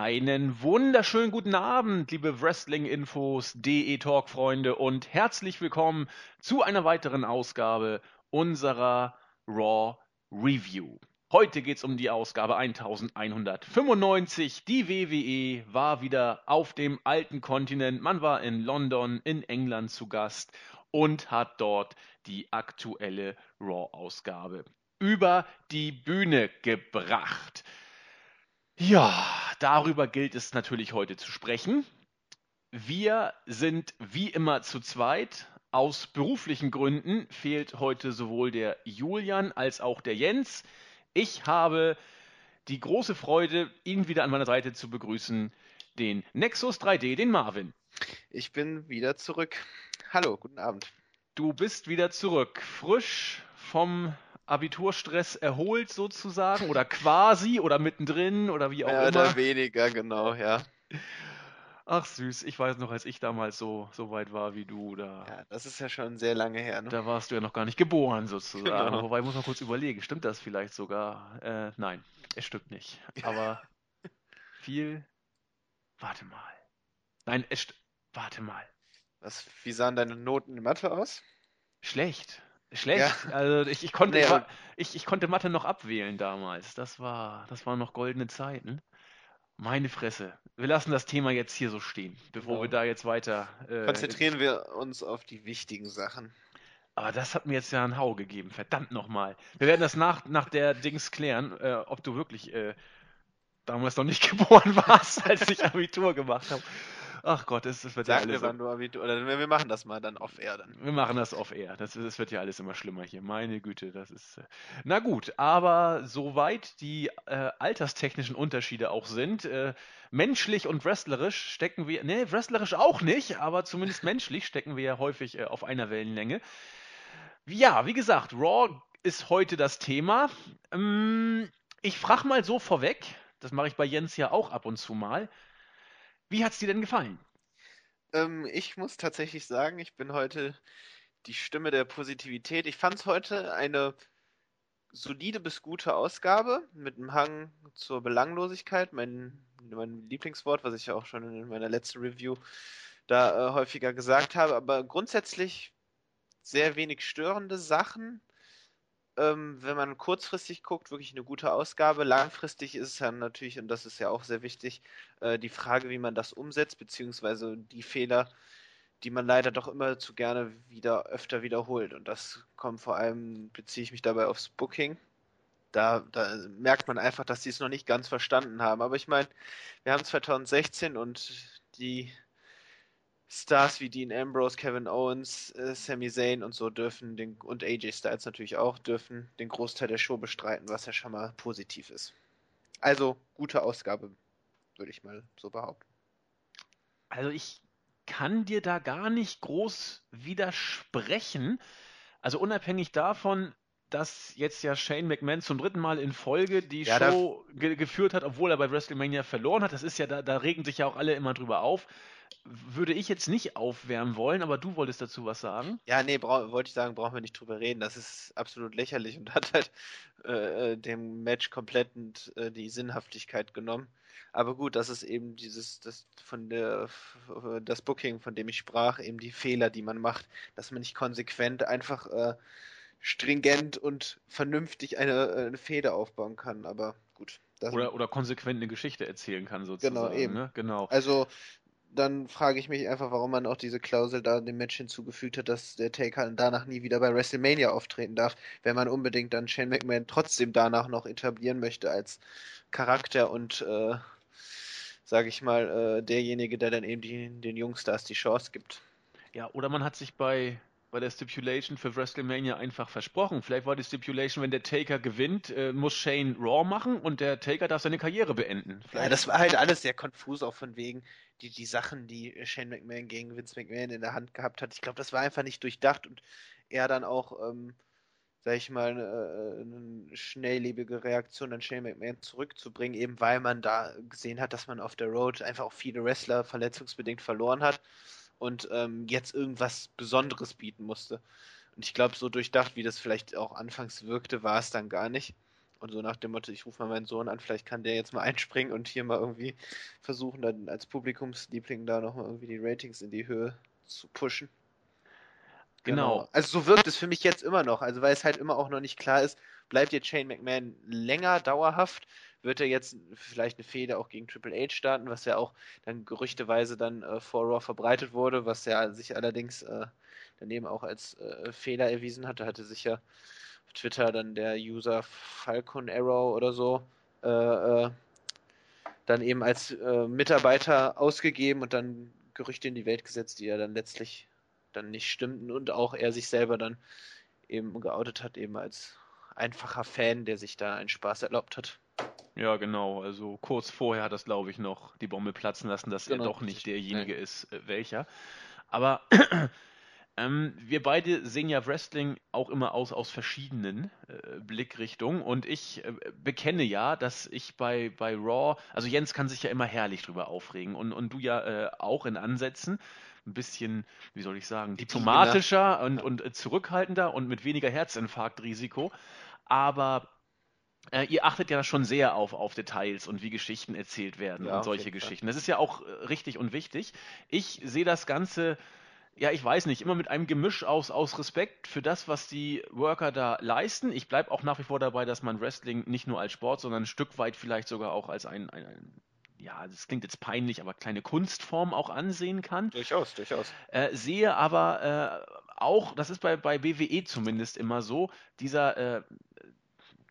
Einen wunderschönen guten Abend, liebe Wrestling-Infos, DE Talk-Freunde und herzlich willkommen zu einer weiteren Ausgabe unserer Raw Review. Heute geht es um die Ausgabe 1195. Die WWE war wieder auf dem alten Kontinent. Man war in London, in England zu Gast und hat dort die aktuelle Raw-Ausgabe über die Bühne gebracht. Ja, darüber gilt es natürlich heute zu sprechen. Wir sind wie immer zu zweit. Aus beruflichen Gründen fehlt heute sowohl der Julian als auch der Jens. Ich habe die große Freude, ihn wieder an meiner Seite zu begrüßen, den Nexus 3D, den Marvin. Ich bin wieder zurück. Hallo, guten Abend. Du bist wieder zurück, frisch vom Abiturstress erholt sozusagen oder quasi oder mittendrin oder wie auch Mehr immer. oder weniger, genau, ja. Ach süß, ich weiß noch, als ich damals so, so weit war wie du, da, Ja, das ist ja schon sehr lange her, ne? da warst du ja noch gar nicht geboren sozusagen. Genau. Wobei, ich muss mal kurz überlegen, stimmt das vielleicht sogar? Äh, nein, es stimmt nicht. Aber viel, warte mal. Nein, es st warte mal. Was, wie sahen deine Noten in Mathe aus? Schlecht. Schlecht. Also ich, ich konnte Nee, ich, ich konnte Mathe noch abwählen damals. Das war, das waren noch goldene Zeiten. Meine Fresse. Wir lassen das Thema jetzt hier so stehen, bevor Genau. wir da jetzt weiter. Äh, Konzentrieren wir uns auf die wichtigen Sachen. Aber das hat mir jetzt ja einen Hau gegeben. Verdammt nochmal. Wir werden das nach, nach der Dings klären, äh, ob du wirklich äh, damals noch nicht geboren warst, als ich Abitur gemacht habe. Ach Gott, das wird ja Sag alles. mir, wann du Abitur, oder wir machen das mal dann off-air dann. Wir machen das off-air. Das, das wird ja alles immer schlimmer hier. Meine Güte, das ist. Äh... Na gut, aber soweit die äh, alterstechnischen Unterschiede auch sind, äh, menschlich und wrestlerisch stecken wir. Ne, wrestlerisch auch nicht, aber zumindest menschlich stecken wir ja häufig äh, auf einer Wellenlänge. Ja, wie gesagt, Raw ist heute das Thema. Ähm, ich frage mal so vorweg, das mache ich bei Jens ja auch ab und zu mal. Wie hat's dir denn gefallen? Ähm, ich muss tatsächlich sagen, ich bin heute die Stimme der Positivität. Ich fand es heute eine solide bis gute Ausgabe mit einem Hang zur Belanglosigkeit, mein, mein Lieblingswort, was ich ja auch schon in meiner letzten Review da äh, häufiger gesagt habe, aber grundsätzlich sehr wenig störende Sachen. Ähm, wenn man kurzfristig guckt, wirklich eine gute Ausgabe. Langfristig ist es dann natürlich, und das ist ja auch sehr wichtig, äh, die Frage, wie man das umsetzt, beziehungsweise die Fehler, die man leider doch immer zu gerne wieder öfter wiederholt. Und das kommt vor allem, beziehe ich mich dabei aufs Booking. Da, da merkt man einfach, dass sie es noch nicht ganz verstanden haben. Aber ich meine, wir haben 2016 und die Stars wie Dean Ambrose, Kevin Owens, äh, Sami Zayn und so dürfen den, und AJ Styles natürlich auch dürfen den Großteil der Show bestreiten, was ja schon mal positiv ist. Also gute Ausgabe, würde ich mal so behaupten. Also ich kann dir da gar nicht groß widersprechen. Also unabhängig davon, dass jetzt ja Shane McMahon zum dritten Mal in Folge die Ja, Show ge geführt hat, obwohl er bei WrestleMania verloren hat. Das ist ja, da, da regen sich ja auch alle immer drüber auf. Würde ich jetzt nicht aufwärmen wollen, aber du wolltest dazu was sagen. Ja, nee, wollte ich sagen, brauchen wir nicht drüber reden. Das ist absolut lächerlich und hat halt äh, äh, dem Match komplett äh, die Sinnhaftigkeit genommen. Aber gut, das ist eben dieses, das von der, das Booking, von dem ich sprach, eben die Fehler, die man macht, dass man nicht konsequent einfach äh, stringent und vernünftig eine, äh, eine Fehde aufbauen kann. Aber gut. Oder, oder konsequent eine Geschichte erzählen kann, sozusagen. eben. Ne? Genau. Also, dann frage ich mich einfach, warum man auch diese Klausel da dem Match hinzugefügt hat, dass der Taker danach nie wieder bei WrestleMania auftreten darf, wenn man unbedingt dann Shane McMahon trotzdem danach noch etablieren möchte als Charakter und, äh, sage ich mal, äh, derjenige, der dann eben die, den Jungstars die Chance gibt. Ja, oder man hat sich bei, bei der Stipulation für WrestleMania einfach versprochen. Vielleicht war die Stipulation, wenn der Taker gewinnt, äh, muss Shane Raw machen und der Taker darf seine Karriere beenden. Ja, Vielleicht, das war halt alles sehr konfus, auch von wegen die, die Sachen, die Shane McMahon gegen Vince McMahon in der Hand gehabt hat. Ich glaube, das war einfach nicht durchdacht und er dann auch, ähm, sag ich mal, eine, eine schnelllebige Reaktion an Shane McMahon zurückzubringen, eben weil man da gesehen hat, dass man auf der Road einfach auch viele Wrestler verletzungsbedingt verloren hat und ähm, jetzt irgendwas Besonderes bieten musste. Und ich glaube, so durchdacht, wie das vielleicht auch anfangs wirkte, war es dann gar nicht. Und so nach dem Motto, ich rufe mal meinen Sohn an, vielleicht kann der jetzt mal einspringen und hier mal irgendwie versuchen, dann als Publikumsliebling da nochmal irgendwie die Ratings in die Höhe zu pushen. Genau. genau. Also so wirkt es für mich jetzt immer noch. Also weil es halt immer auch noch nicht klar ist, bleibt jetzt Shane McMahon länger dauerhaft? Wird er jetzt vielleicht eine Fehde auch gegen Triple H starten, was ja auch dann gerüchteweise dann äh, vor Raw verbreitet wurde, was ja sich allerdings äh, daneben auch als äh, Fehler erwiesen hatte, hatte sich ja Twitter dann der User Falcon Arrow oder so äh, äh, dann eben als äh, Mitarbeiter ausgegeben und dann Gerüchte in die Welt gesetzt, die ja dann letztlich dann nicht stimmten und auch er sich selber dann eben geoutet hat, eben als einfacher Fan, der sich da einen Spaß erlaubt hat. Ja, genau. Also kurz vorher hat das, glaube ich, noch die Bombe platzen lassen, dass genau, er doch nicht derjenige nee. ist, äh, welcher. Aber ähm, wir beide sehen ja Wrestling auch immer aus, aus verschiedenen äh, Blickrichtungen. Und ich äh, bekenne ja, dass ich bei, bei Raw, also Jens kann sich ja immer herrlich drüber aufregen und, und du ja äh, auch in Ansätzen ein bisschen, wie soll ich sagen, diplomatischer und, und zurückhaltender und mit weniger Herzinfarktrisiko. Aber äh, ihr achtet ja schon sehr auf, auf Details und wie Geschichten erzählt werden ja, und solche Geschichten. Das ist ja auch äh, richtig und wichtig. Ich sehe das Ganze ja, ich weiß nicht, immer mit einem Gemisch aus, aus Respekt für das, was die Worker da leisten. Ich bleibe auch nach wie vor dabei, dass man Wrestling nicht nur als Sport, sondern ein Stück weit vielleicht sogar auch als ein, ein, ein ja, das klingt jetzt peinlich, aber kleine Kunstform auch ansehen kann. Durchaus, durchaus. Äh, sehe aber äh, auch, das ist bei, bei BWE zumindest immer so, dieser äh,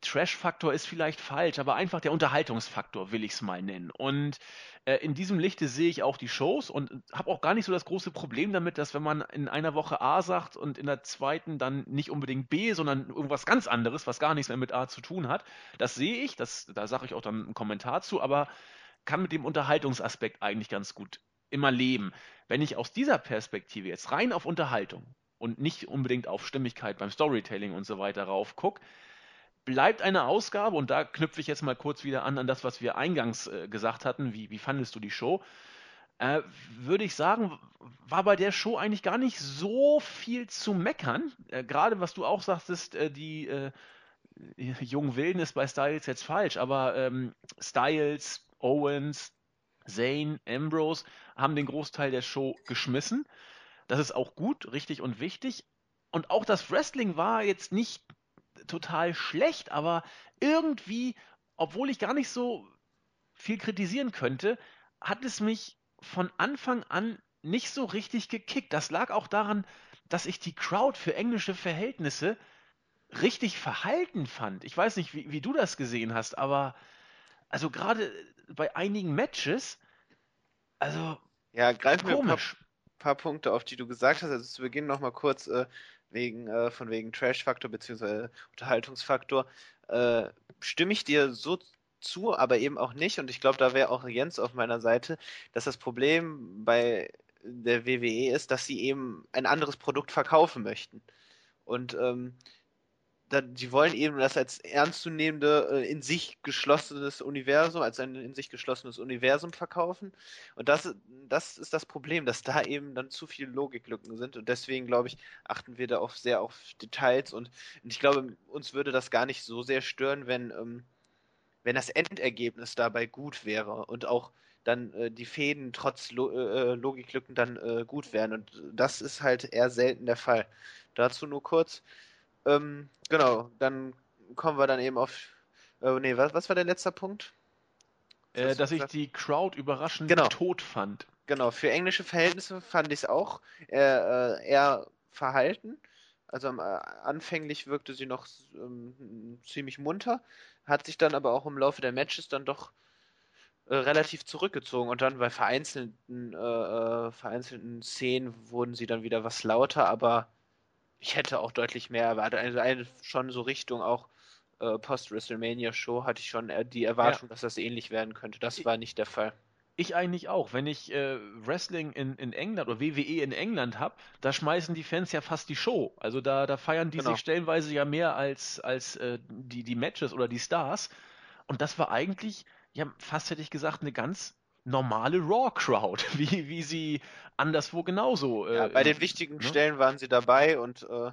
Trash-Faktor ist vielleicht falsch, aber einfach der Unterhaltungsfaktor will ich es mal nennen. Und äh, in diesem Lichte sehe ich auch die Shows und habe auch gar nicht so das große Problem damit, dass wenn man in einer Woche A sagt und in der zweiten dann nicht unbedingt B, sondern irgendwas ganz anderes, was gar nichts mehr mit A zu tun hat. Das sehe ich, das, da sage ich auch dann einen Kommentar zu, aber kann mit dem Unterhaltungsaspekt eigentlich ganz gut immer leben. Wenn ich aus dieser Perspektive jetzt rein auf Unterhaltung und nicht unbedingt auf Stimmigkeit beim Storytelling und so weiter rauf gucke, bleibt eine Ausgabe, und da knüpfe ich jetzt mal kurz wieder an an das, was wir eingangs äh, gesagt hatten, wie, wie fandest du die Show? Äh, würde ich sagen, war bei der Show eigentlich gar nicht so viel zu meckern. Äh, Gerade was du auch sagtest, äh, die äh, jungen Wilden ist bei Styles jetzt falsch, aber ähm, Styles, Owens, Zane, Ambrose haben den Großteil der Show geschmissen. Das ist auch gut, richtig und wichtig. Und auch das Wrestling war jetzt nicht total schlecht, aber irgendwie, obwohl ich gar nicht so viel kritisieren könnte, hat es mich von Anfang an nicht so richtig gekickt. Das lag auch daran, dass ich die Crowd für englische Verhältnisse richtig verhalten fand. Ich weiß nicht, wie, wie du das gesehen hast, aber also gerade bei einigen Matches, also ja, greifen wir ein paar, paar, Punkte auf, die du gesagt hast. Also zu Beginn nochmal kurz äh, wegen äh, von wegen Trash-Faktor bzw. Unterhaltungsfaktor. Äh, stimme ich dir so zu, aber eben auch nicht. Und ich glaube, da wäre auch Jens auf meiner Seite, dass das Problem bei der WWE ist, dass sie eben ein anderes Produkt verkaufen möchten. Und ähm, die wollen eben das als ernstzunehmende, äh, in sich geschlossenes Universum, als ein in sich geschlossenes Universum verkaufen. Und das, das ist das Problem, dass da eben dann zu viele Logiklücken sind. Und deswegen, glaube ich, achten wir da auch sehr auf Details. Und, und ich glaube, uns würde das gar nicht so sehr stören, wenn, ähm, wenn das Endergebnis dabei gut wäre und auch dann äh, die Fäden trotz Lo äh, Logiklücken dann äh, gut wären. Und das ist halt eher selten der Fall. Dazu nur kurz. Ähm, genau, dann kommen wir dann eben auf. Äh, nee, was, was war der letzte Punkt? Äh, dass ich die Crowd überraschend genau. tot fand. Genau, für englische Verhältnisse fand ich es auch äh, eher verhalten. Also äh, anfänglich wirkte sie noch ähm, ziemlich munter, hat sich dann aber auch im Laufe der Matches dann doch äh, relativ zurückgezogen und dann bei vereinzelten, äh, äh vereinzelten Szenen wurden sie dann wieder was lauter, aber ich hätte auch deutlich mehr erwartet. Also eine, schon so Richtung auch äh, Post-WrestleMania-Show hatte ich schon die Erwartung, ja. dass das ähnlich werden könnte. Das war nicht der Fall. Ich eigentlich auch. Wenn ich äh, Wrestling in, in England oder WWE in England habe, da schmeißen die Fans ja fast die Show. Also da, da feiern die genau. sich stellenweise ja mehr als, als äh, die, die Matches oder die Stars. Und das war eigentlich, ja, fast hätte ich gesagt, eine ganz normale Raw-Crowd, wie, wie sie anderswo genauso. Äh, ja, bei den wichtigen ne? Stellen waren sie dabei und äh,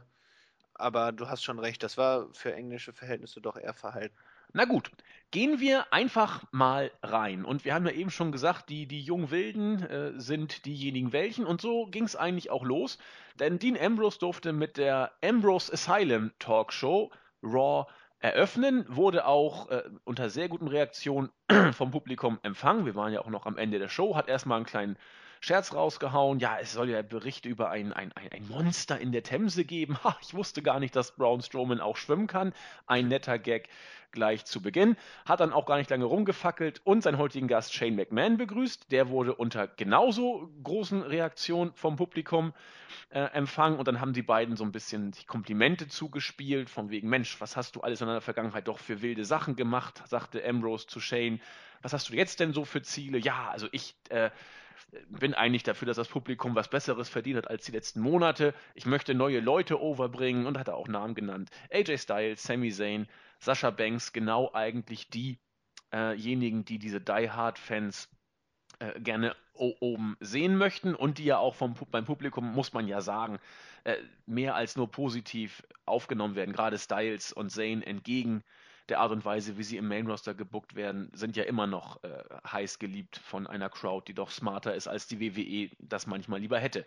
aber du hast schon recht, das war für englische Verhältnisse doch eher verhalten. Na gut, gehen wir einfach mal rein. Und wir haben ja eben schon gesagt, die, die jungen Wilden äh, sind diejenigen welchen. Und so ging es eigentlich auch los. Denn Dean Ambrose durfte mit der Ambrose Asylum Talkshow Raw eröffnen, wurde auch äh, unter sehr guten Reaktionen vom Publikum empfangen. Wir waren ja auch noch am Ende der Show, hat erstmal einen kleinen Scherz rausgehauen. Ja, es soll ja Berichte über ein, ein, ein Monster in der Themse geben. Ha, ich wusste gar nicht, dass Braun Strowman auch schwimmen kann. Ein netter Gag gleich zu Beginn. Hat dann auch gar nicht lange rumgefackelt und seinen heutigen Gast Shane McMahon begrüßt. Der wurde unter genauso großen Reaktionen vom Publikum äh, empfangen und dann haben die beiden so ein bisschen die Komplimente zugespielt, von wegen, Mensch, was hast du alles in deiner Vergangenheit doch für wilde Sachen gemacht, sagte Ambrose zu Shane. Was hast du jetzt denn so für Ziele? Ja, also ich äh, bin eigentlich dafür, dass das Publikum was Besseres verdient hat als die letzten Monate. Ich möchte neue Leute overbringen und hat er auch Namen genannt. AJ Styles, Sami Zayn, Sascha Banks, genau eigentlich diejenigen, die diese Die Hard Fans äh, gerne oben sehen möchten und die ja auch vom, beim Publikum, muss man ja sagen, äh, mehr als nur positiv aufgenommen werden. Gerade Styles und Zayn entgegen der Art und Weise, wie sie im Main Roster gebuckt werden, sind ja immer noch äh, heiß geliebt von einer Crowd, die doch smarter ist, als die WWE das manchmal lieber hätte.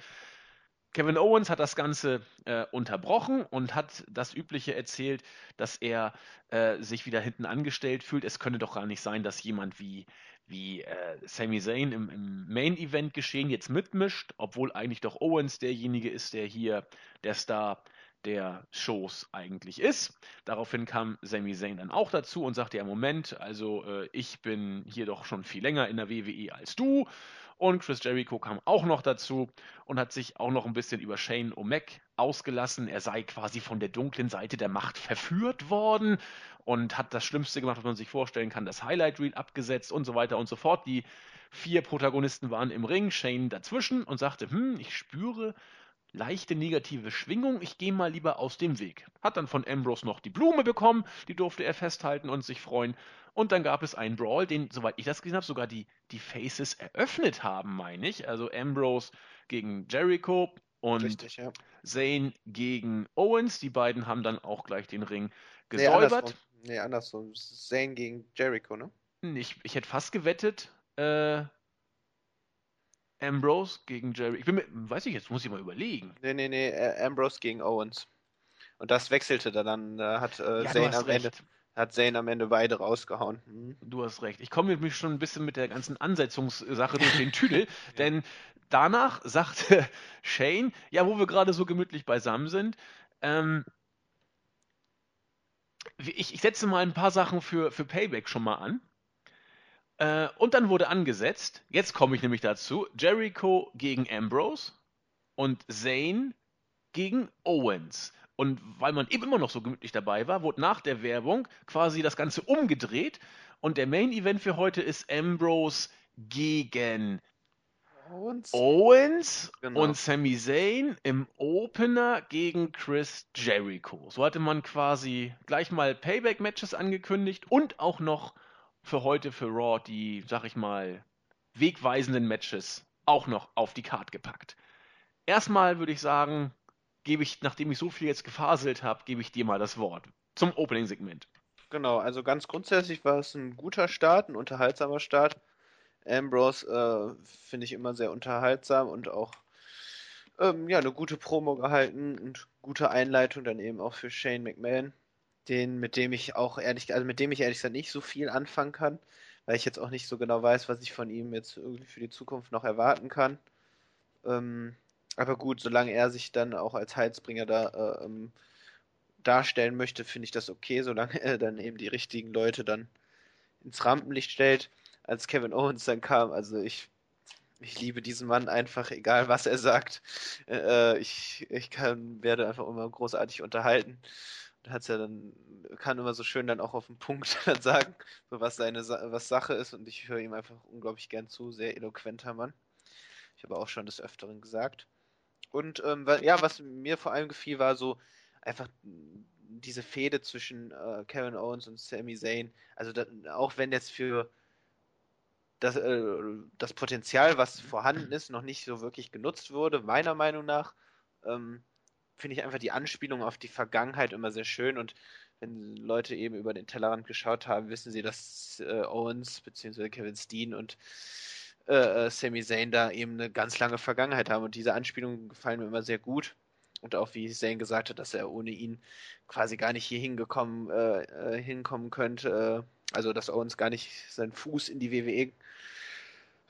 Kevin Owens hat das Ganze äh, unterbrochen und hat das Übliche erzählt, dass er äh, sich wieder hinten angestellt fühlt. Es könne doch gar nicht sein, dass jemand wie, wie äh, Sami Zayn im, im Main-Event geschehen jetzt mitmischt, obwohl eigentlich doch Owens derjenige ist, der hier der Star der Shows eigentlich ist. Daraufhin kam Sami Zayn dann auch dazu und sagte, ja Moment, also äh, ich bin hier doch schon viel länger in der WWE als du. Und Chris Jericho kam auch noch dazu und hat sich auch noch ein bisschen über Shane O'Mac ausgelassen. Er sei quasi von der dunklen Seite der Macht verführt worden und hat das Schlimmste gemacht, was man sich vorstellen kann, das Highlight Reel abgesetzt und so weiter und so fort. Die vier Protagonisten waren im Ring, Shane dazwischen und sagte, hm, ich spüre leichte negative Schwingung, ich gehe mal lieber aus dem Weg. Hat dann von Ambrose noch die Blume bekommen, die durfte er festhalten und sich freuen. Und dann gab es einen Brawl, den, soweit ich das gesehen habe, sogar die, die Faces eröffnet haben, meine ich. Also Ambrose gegen Jericho und Richtig, ja. Zayn gegen Owens. Die beiden haben dann auch gleich den Ring gesäubert. Nee, andersrum. Nee, andersrum. Zayn gegen Jericho, ne? Ich, ich hätte fast gewettet, äh, Ambrose gegen Jerry. Ich bin mir, weiß ich jetzt, muss ich mal überlegen. Nee, nee, nee, Ambrose gegen Owens. Und das wechselte dann, dann hat äh, ja, Zane am recht. Ende hat Zane am Ende beide rausgehauen. Mhm. Du hast recht. Ich komme nämlich schon ein bisschen mit der ganzen Ansetzungssache durch den Tüdel, denn danach sagte Shane, ja, wo wir gerade so gemütlich beisammen sind, ähm, ich, ich setze mal ein paar Sachen für, für Payback schon mal an. Äh, und dann wurde angesetzt, jetzt komme ich nämlich dazu, Jericho gegen Ambrose und Zayn gegen Owens. Und weil man eben immer noch so gemütlich dabei war, wurde nach der Werbung quasi das Ganze umgedreht. Und der Main Event für heute ist Ambrose gegen Owens, Owens genau. und Sami Zayn im Opener gegen Chris Jericho. So hatte man quasi gleich mal Payback-Matches angekündigt und auch noch für heute für Raw die, sag ich mal, wegweisenden Matches auch noch auf die Karte gepackt. Erstmal würde ich sagen, gebe ich, nachdem ich so viel jetzt gefaselt habe, gebe ich dir mal das Wort zum Opening-Segment. Genau, also ganz grundsätzlich war es ein guter Start, ein unterhaltsamer Start. Ambrose äh, finde ich immer sehr unterhaltsam und auch ähm, ja, eine gute Promo gehalten und gute Einleitung dann eben auch für Shane McMahon den, mit dem ich auch ehrlich, also mit dem ich ehrlich gesagt nicht so viel anfangen kann, weil ich jetzt auch nicht so genau weiß, was ich von ihm jetzt irgendwie für die Zukunft noch erwarten kann. Ähm, aber gut, solange er sich dann auch als Heilsbringer da äh, ähm, darstellen möchte, finde ich das okay, solange er dann eben die richtigen Leute dann ins Rampenlicht stellt. Als Kevin Owens dann kam, also ich, ich liebe diesen Mann einfach, egal was er sagt. Äh, ich ich kann, werde einfach immer großartig unterhalten hat's ja dann, kann immer so schön dann auch auf den Punkt dann sagen, so was seine was Sache ist und ich höre ihm einfach unglaublich gern zu, sehr eloquenter Mann. Ich habe auch schon des Öfteren gesagt. Und ähm, ja, was mir vor allem gefiel, war so einfach diese Fehde zwischen äh, Kevin Owens und Sami Zayn. Also da, auch wenn jetzt für das, äh, das Potenzial, was vorhanden ist, noch nicht so wirklich genutzt wurde, meiner Meinung nach, ähm, finde ich einfach die Anspielung auf die Vergangenheit immer sehr schön und wenn Leute eben über den Tellerrand geschaut haben, wissen sie, dass äh, Owens bzw. Kevin Steen und äh, äh, Sami Zayn da eben eine ganz lange Vergangenheit haben. Und diese Anspielungen gefallen mir immer sehr gut. Und auch wie Zayn gesagt hat, dass er ohne ihn quasi gar nicht hier hingekommen, äh, äh hinkommen könnte. Äh, also dass Owens gar nicht seinen Fuß in die WWE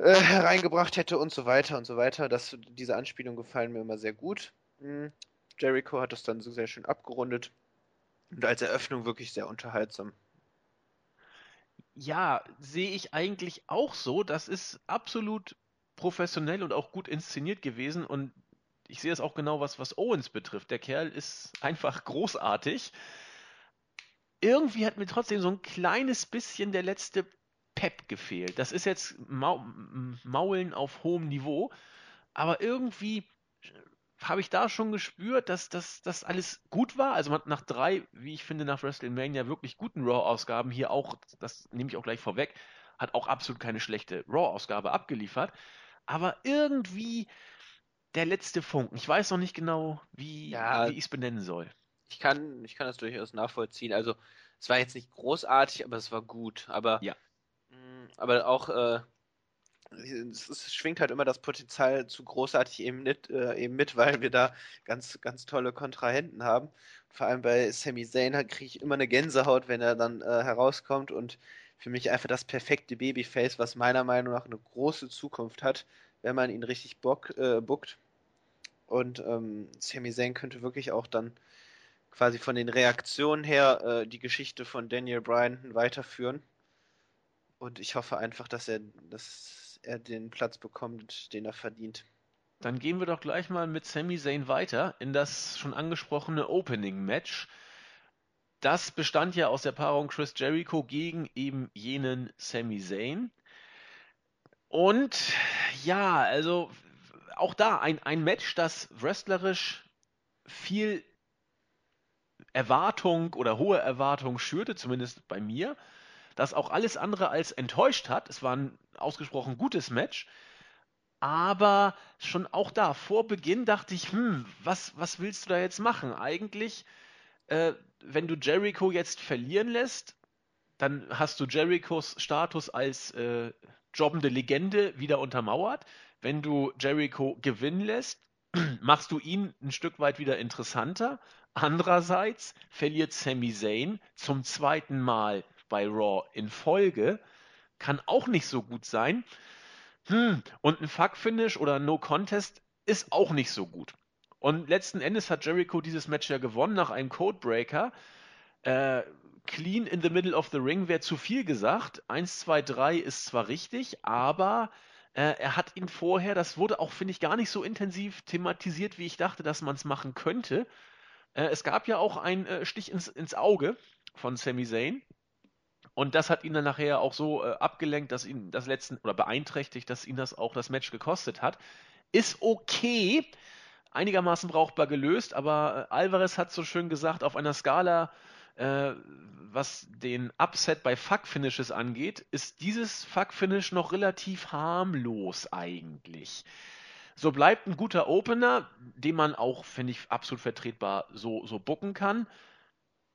hereingebracht hätte und so weiter und so weiter. Das, diese Anspielungen gefallen mir immer sehr gut. Jericho hat das dann so sehr schön abgerundet und als Eröffnung wirklich sehr unterhaltsam. Ja, sehe ich eigentlich auch so. Das ist absolut professionell und auch gut inszeniert gewesen und ich sehe es auch genau, was, was Owens betrifft. Der Kerl ist einfach großartig. Irgendwie hat mir trotzdem so ein kleines bisschen der letzte Pep gefehlt. Das ist jetzt Maulen auf hohem Niveau, aber irgendwie habe ich da schon gespürt, dass das alles gut war. Also nach drei, wie ich finde, nach WrestleMania wirklich guten Raw-Ausgaben hier auch, das nehme ich auch gleich vorweg, hat auch absolut keine schlechte Raw-Ausgabe abgeliefert. Aber irgendwie der letzte Funken. Ich weiß noch nicht genau, wie, ja, wie ich es benennen soll. Ich kann, ich kann das durchaus nachvollziehen. Also es war jetzt nicht großartig, aber es war gut. Aber, ja. mh, mm, aber auch äh, es, es, schwingt halt immer das Potenzial zu großartig eben mit, äh, eben mit, weil wir da ganz, ganz tolle Kontrahenten haben. Vor allem bei Sami Zayn kriege ich immer eine Gänsehaut, wenn er dann äh, herauskommt und für mich einfach das perfekte Babyface, was meiner Meinung nach eine große Zukunft hat, wenn man ihn richtig bock, äh, bookt. Und ähm, Sami Zayn könnte wirklich auch dann quasi von den Reaktionen her äh, die Geschichte von Daniel Bryan weiterführen. Und ich hoffe einfach, dass er, dass er den Platz bekommt, den er verdient. Dann gehen wir doch gleich mal mit Sami Zayn weiter in das schon angesprochene Opening Match. Das bestand ja aus der Paarung Chris Jericho gegen eben jenen Sami Zayn. Und ja, also auch da ein, ein Match, das wrestlerisch viel Erwartung oder hohe Erwartung schürte, zumindest bei mir das auch alles andere als enttäuscht hat. Es war ein ausgesprochen gutes Match. Aber schon auch da, vor Beginn dachte ich, hm, was, was willst du da jetzt machen? Eigentlich, äh, wenn du Jericho jetzt verlieren lässt, dann hast du Jerichos Status als äh, jobbende Legende wieder untermauert. Wenn du Jericho gewinnen lässt, machst du ihn ein Stück weit wieder interessanter. Andererseits verliert Sami Zayn zum zweiten Mal bei Raw in Folge kann auch nicht so gut sein. Hm, und ein Fuck-Finish oder No Contest ist auch nicht so gut. Und letzten Endes hat Jericho dieses Match ja gewonnen nach einem Codebreaker. Äh, clean in the middle of the ring wäre zu viel gesagt. 1, 2, 3 ist zwar richtig, aber äh, er hat ihn vorher, das wurde auch, finde ich, gar nicht so intensiv thematisiert, wie ich dachte, dass man es machen könnte. Äh, es gab ja auch einen äh, Stich ins, ins Auge von Sami Zayn. Und das hat ihn dann nachher auch so äh, abgelenkt, dass ihn das letzten oder beeinträchtigt, dass ihn das auch das Match gekostet hat. Ist okay, einigermaßen brauchbar gelöst, aber äh, Alvarez hat so schön gesagt, auf einer Skala, äh, was den Upset bei Fuck-Finishes angeht, ist dieses Fuck-Finish noch relativ harmlos eigentlich. So bleibt ein guter Opener, den man auch, finde ich, absolut vertretbar so, so bucken kann.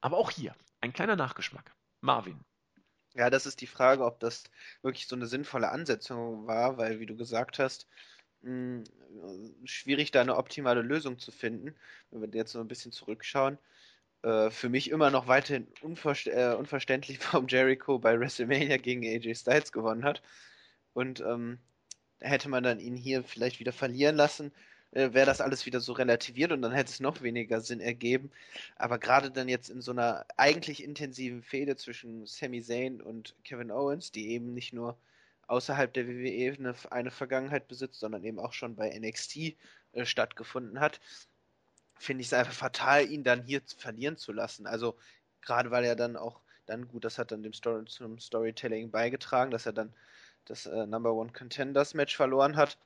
Aber auch hier ein kleiner Nachgeschmack. Marvin, ja, das ist die Frage, ob das wirklich so eine sinnvolle Ansetzung war, weil, wie du gesagt hast, hm, schwierig da eine optimale Lösung zu finden. Wenn wir jetzt so ein bisschen zurückschauen, äh, für mich immer noch weiterhin unverst äh, unverständlich, warum Jericho bei WrestleMania gegen AJ Styles gewonnen hat. Und ähm, hätte man dann ihn hier vielleicht wieder verlieren lassen äh, wäre das alles wieder so relativiert und dann hätte es noch weniger Sinn ergeben. Aber gerade dann jetzt in so einer eigentlich intensiven Fehde zwischen Sami Zayn und Kevin Owens, die eben nicht nur außerhalb der WWE eine, eine Vergangenheit besitzt, sondern eben auch schon bei NXT äh, stattgefunden hat, finde ich es einfach fatal, ihn dann hier verlieren zu lassen. Also gerade weil er dann auch dann gut, das hat dann dem Story, zum Storytelling beigetragen, dass er dann das äh, Number One Contenders Match verloren hat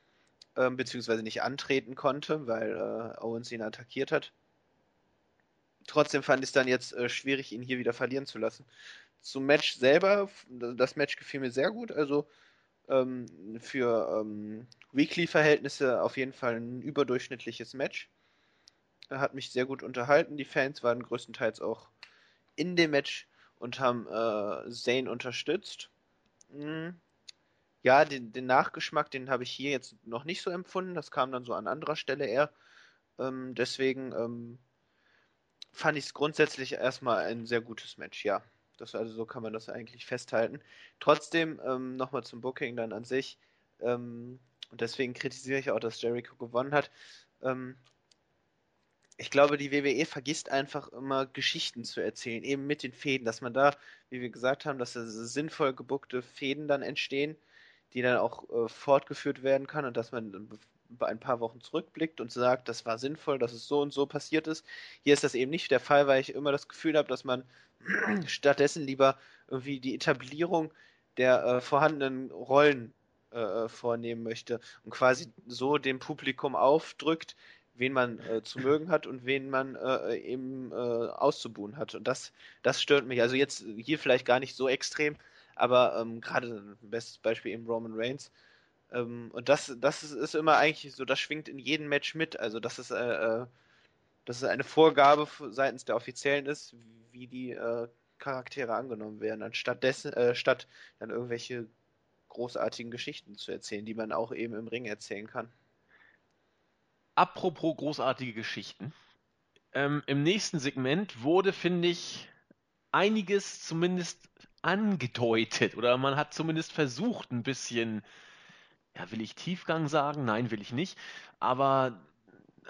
ähm, beziehungsweise nicht antreten konnte, weil äh, Owens ihn attackiert hat. Trotzdem fand ich es dann jetzt äh, schwierig, ihn hier wieder verlieren zu lassen. Zum Match selber, das Match gefiel mir sehr gut, also ähm, für ähm, Weekly-Verhältnisse auf jeden Fall ein überdurchschnittliches Match. Hat mich sehr gut unterhalten. Die Fans waren größtenteils auch in dem Match und haben äh, Zane unterstützt. Mhm. Ja, den, den, Nachgeschmack, den habe ich hier jetzt noch nicht so empfunden. Das kam dann so an anderer Stelle eher. Ähm, deswegen ähm, fand ich es grundsätzlich erstmal ein sehr gutes Match, ja. Das, also so kann man das eigentlich festhalten. Trotzdem, ähm, nochmal zum Booking dann an sich. Ähm, und deswegen kritisiere ich auch, dass Jericho gewonnen hat. Ähm, ich glaube, die WWE vergisst einfach immer Geschichten zu erzählen, eben mit den Fäden, dass man da, wie wir gesagt haben, dass da sinnvoll gebuckte Fäden dann entstehen, die dann auch äh, fortgeführt werden kann und dass man bei ein paar Wochen zurückblickt und sagt, das war sinnvoll, dass es so und so passiert ist. Hier ist das eben nicht der Fall, weil ich immer das Gefühl habe, dass man stattdessen lieber irgendwie die Etablierung der äh, vorhandenen Rollen äh, vornehmen möchte und quasi so dem Publikum aufdrückt, wen man äh, zu mögen hat und wen man äh, eben äh, auszubuhen hat. Und das, das stört mich. Also jetzt hier vielleicht gar nicht so extrem, aber ähm, gerade bestes Beispiel eben Roman Reigns. Ähm, und das, das ist, ist, immer eigentlich so, das schwingt in jedem Match mit. Also das ist, äh, äh das ist eine Vorgabe seitens der Offiziellen ist, wie die äh, Charaktere angenommen werden, anstatt dessen, äh, statt dann irgendwelche großartigen Geschichten zu erzählen, die man auch eben im Ring erzählen kann. Apropos großartige Geschichten. Ähm, Im nächsten Segment wurde, finde ich, einiges zumindest angedeutet oder man hat zumindest versucht, ein bisschen, ja, will ich Tiefgang sagen? Nein, will ich nicht. Aber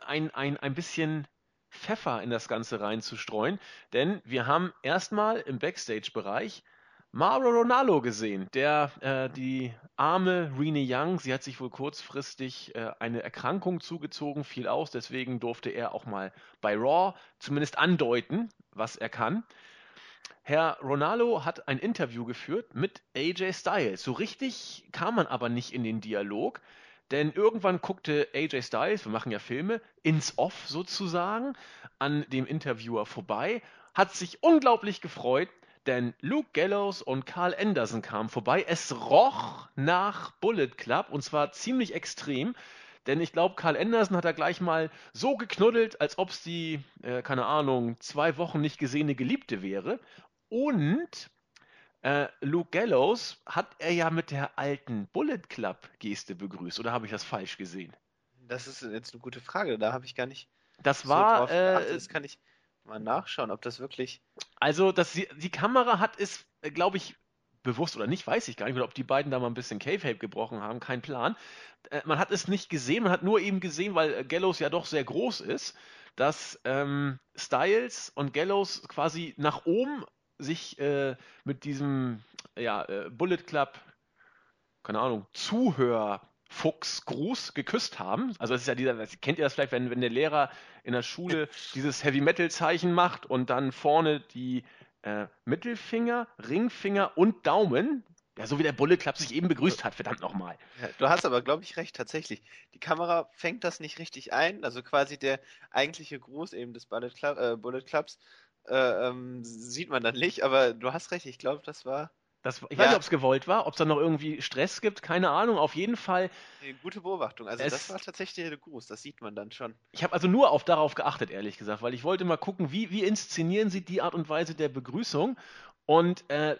ein, ein, ein bisschen Pfeffer in das Ganze reinzustreuen, denn wir haben erstmal im Backstage-Bereich Mauro Ronaldo gesehen, der äh, die arme Rene Young, sie hat sich wohl kurzfristig äh, eine Erkrankung zugezogen, fiel aus, deswegen durfte er auch mal bei Raw zumindest andeuten, was er kann. Herr Ronaldo hat ein Interview geführt mit AJ Styles. So richtig kam man aber nicht in den Dialog, denn irgendwann guckte AJ Styles, wir machen ja Filme, ins Off sozusagen, an dem Interviewer vorbei, hat sich unglaublich gefreut, denn Luke Gallows und Carl Anderson kamen vorbei. Es roch nach Bullet Club und zwar ziemlich extrem. Denn ich glaube, Carl Anderson hat da gleich mal so geknuddelt, als ob es die, äh, keine Ahnung, zwei Wochen nicht gesehene Geliebte wäre. Und äh, Luke Gallows hat er ja mit der alten Bullet Club-Geste begrüßt. Oder habe ich das falsch gesehen? Das ist jetzt eine gute Frage. Da habe ich gar nicht. Das war. So äh, das kann ich mal nachschauen, ob das wirklich. Also, dass die, die Kamera hat es, äh, glaube ich, bewusst oder nicht, weiß ich gar nicht, ob die beiden da mal ein bisschen Cave-Hape gebrochen haben, kein Plan. Äh, man hat es nicht gesehen, man hat nur eben gesehen, weil äh, Gallows ja doch sehr groß ist, dass ähm, Styles und Gallows quasi nach oben sich äh, mit diesem ja, äh, Bullet Club, keine Ahnung, Zuhör Fuchsgruß geküsst haben. Also das ist ja dieser, kennt ihr das vielleicht, wenn, wenn der Lehrer in der Schule dieses Heavy Metal Zeichen macht und dann vorne die äh, Mittelfinger, Ringfinger und Daumen, ja, so wie der Bullet Club sich eben begrüßt hat, verdammt nochmal. Du hast aber, glaube ich, recht, tatsächlich. Die Kamera fängt das nicht richtig ein, also quasi der eigentliche Gruß eben des Bullet, Club, äh, Bullet Clubs äh, ähm, sieht man dann nicht, aber du hast recht, ich glaube, das war das, ich ja. weiß nicht, ob es gewollt war, ob es da noch irgendwie Stress gibt, keine Ahnung. Auf jeden Fall. Eine gute Beobachtung. Also das war tatsächlich der Gruß, das sieht man dann schon. Ich habe also nur auf darauf geachtet, ehrlich gesagt, weil ich wollte mal gucken, wie, wie inszenieren sie die Art und Weise der Begrüßung. Und äh,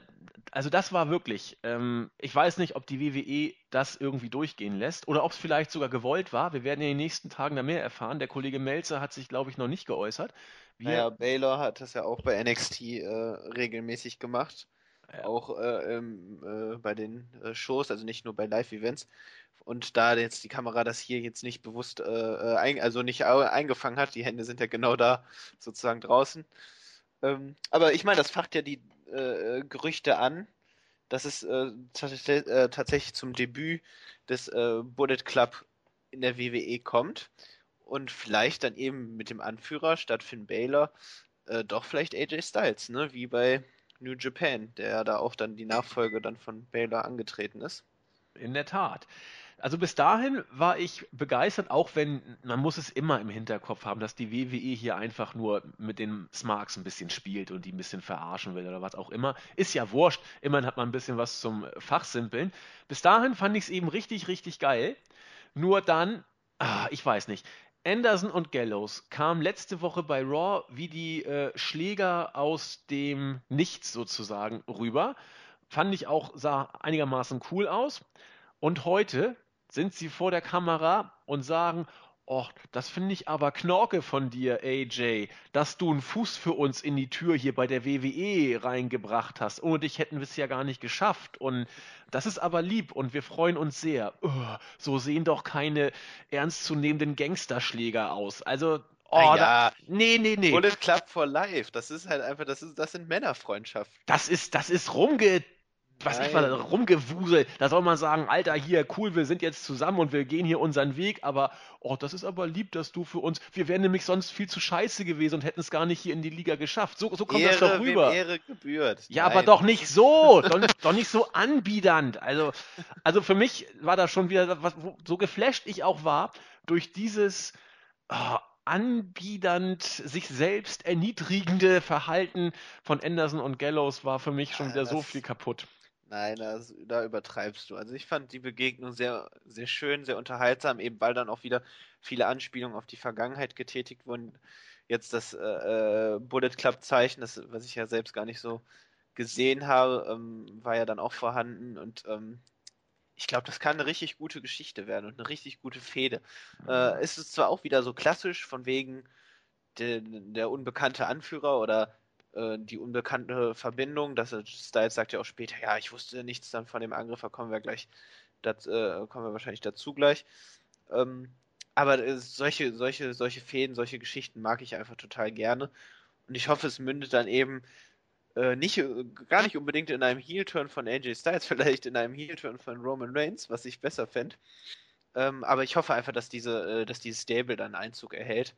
also das war wirklich, ähm, ich weiß nicht, ob die WWE das irgendwie durchgehen lässt oder ob es vielleicht sogar gewollt war. Wir werden in den nächsten Tagen da mehr erfahren. Der Kollege Melzer hat sich, glaube ich, noch nicht geäußert. Naja, Baylor hat das ja auch bei NXT äh, regelmäßig gemacht. Ja. Auch äh, ähm, äh, bei den äh, Shows, also nicht nur bei Live-Events. Und da jetzt die Kamera das hier jetzt nicht bewusst, äh, äh, ein, also nicht eingefangen hat, die Hände sind ja genau da sozusagen draußen. Ähm, aber ich meine, das facht ja die Gerüchte an, dass es tatsächlich zum Debüt des Bullet Club in der WWE kommt und vielleicht dann eben mit dem Anführer statt Finn Baylor äh, doch vielleicht AJ Styles, ne? Wie bei New Japan, der da auch dann die Nachfolge dann von Baylor angetreten ist. In der Tat. Also bis dahin war ich begeistert, auch wenn man muss es immer im Hinterkopf haben, dass die WWE hier einfach nur mit den Smarks ein bisschen spielt und die ein bisschen verarschen will oder was auch immer. Ist ja wurscht. Immerhin hat man ein bisschen was zum Fachsimpeln. Bis dahin fand ich es eben richtig, richtig geil. Nur dann, ah, ich weiß nicht. Anderson und Gallows kamen letzte Woche bei Raw wie die äh, Schläger aus dem Nichts sozusagen rüber. Fand ich auch, sah einigermaßen cool aus. Und heute sind sie vor der Kamera und sagen, Oh, das finde ich aber Knorke von dir, AJ, dass du einen Fuß für uns in die Tür hier bei der WWE reingebracht hast. Ohne dich hätten wir es ja gar nicht geschafft. Und das ist aber lieb und wir freuen uns sehr. Oh, so sehen doch keine ernstzunehmenden Gangsterschläger aus. Also, oh, ja, da, nee, nee, nee. Bullet Club for Life, das ist halt einfach, das, ist, das sind Männerfreundschaften. Das ist, das ist rumge was ich mal rumgewuselt. Da soll man sagen, Alter, hier, cool, wir sind jetzt zusammen und wir gehen hier unseren Weg, aber, oh, das ist aber lieb, dass du für uns, wir wären nämlich sonst viel zu scheiße gewesen und hätten es gar nicht hier in die Liga geschafft. So, so kommt Ehre, das doch rüber. Ehre gebührt. Ja, Nein. aber doch nicht so, doch, doch, nicht so anbiedernd. Also, also für mich war das schon wieder, was, so geflasht ich auch war, durch dieses, oh, anbiedernd, sich selbst erniedrigende Verhalten von Anderson und Gallows war für mich schon wieder so viel kaputt. Nein, das, da übertreibst du. Also ich fand die Begegnung sehr, sehr schön, sehr unterhaltsam, eben weil dann auch wieder viele Anspielungen auf die Vergangenheit getätigt wurden. Jetzt das äh, äh Bullet Club Zeichen, das, was ich ja selbst gar nicht so gesehen habe, ähm, war ja dann auch vorhanden und ähm, ich glaube, das kann eine richtig gute Geschichte werden und eine richtig gute Fehde. Äh, ist es zwar auch wieder so klassisch von wegen de, der unbekannte Anführer oder äh, die unbekannte Verbindung. Das Styles sagt ja auch später, ja, ich wusste nichts dann von dem Angriff, da kommen wir gleich, das, äh, kommen wir wahrscheinlich dazu gleich. Ähm, aber äh, solche, solche, solche Fäden, solche Geschichten mag ich einfach total gerne. Und ich hoffe, es mündet dann eben äh, nicht, gar nicht unbedingt in einem Heel-Turn von AJ Styles, vielleicht in einem Heel-Turn von Roman Reigns, was ich besser fände. Ähm, aber ich hoffe einfach, dass diese, dass dieses Stable dann Einzug erhält.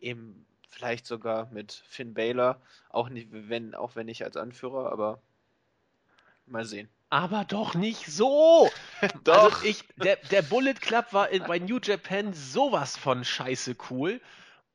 Eben Vielleicht sogar mit Finn Baylor. Auch, nicht, wenn, auch wenn nicht als Anführer, aber mal sehen. Aber doch nicht so! doch! Also ich, der, der Bullet Club war bei New Japan sowas von scheiße cool.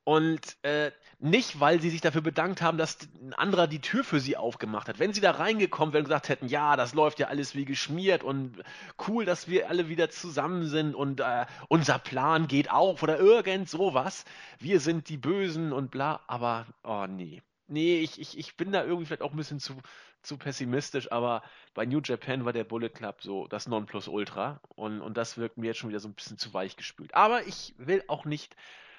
Und äh, nicht, weil sie sich dafür bedankt haben, dass ein anderer die Tür für sie aufgemacht hat. Wenn sie da reingekommen wären und gesagt hätten, ja, das läuft ja alles wie geschmiert und cool, dass wir alle wieder zusammen sind und äh, unser Plan geht auf oder irgend sowas. Wir sind die Bösen und bla, aber oh nee. Nee, ich, ich, ich bin da irgendwie vielleicht auch ein bisschen zu, zu pessimistisch, aber bei New Japan war der Bullet Club so das Nonplusultra und, und das wirkt mir jetzt schon wieder so ein bisschen zu weich gespült. Aber ich will auch nicht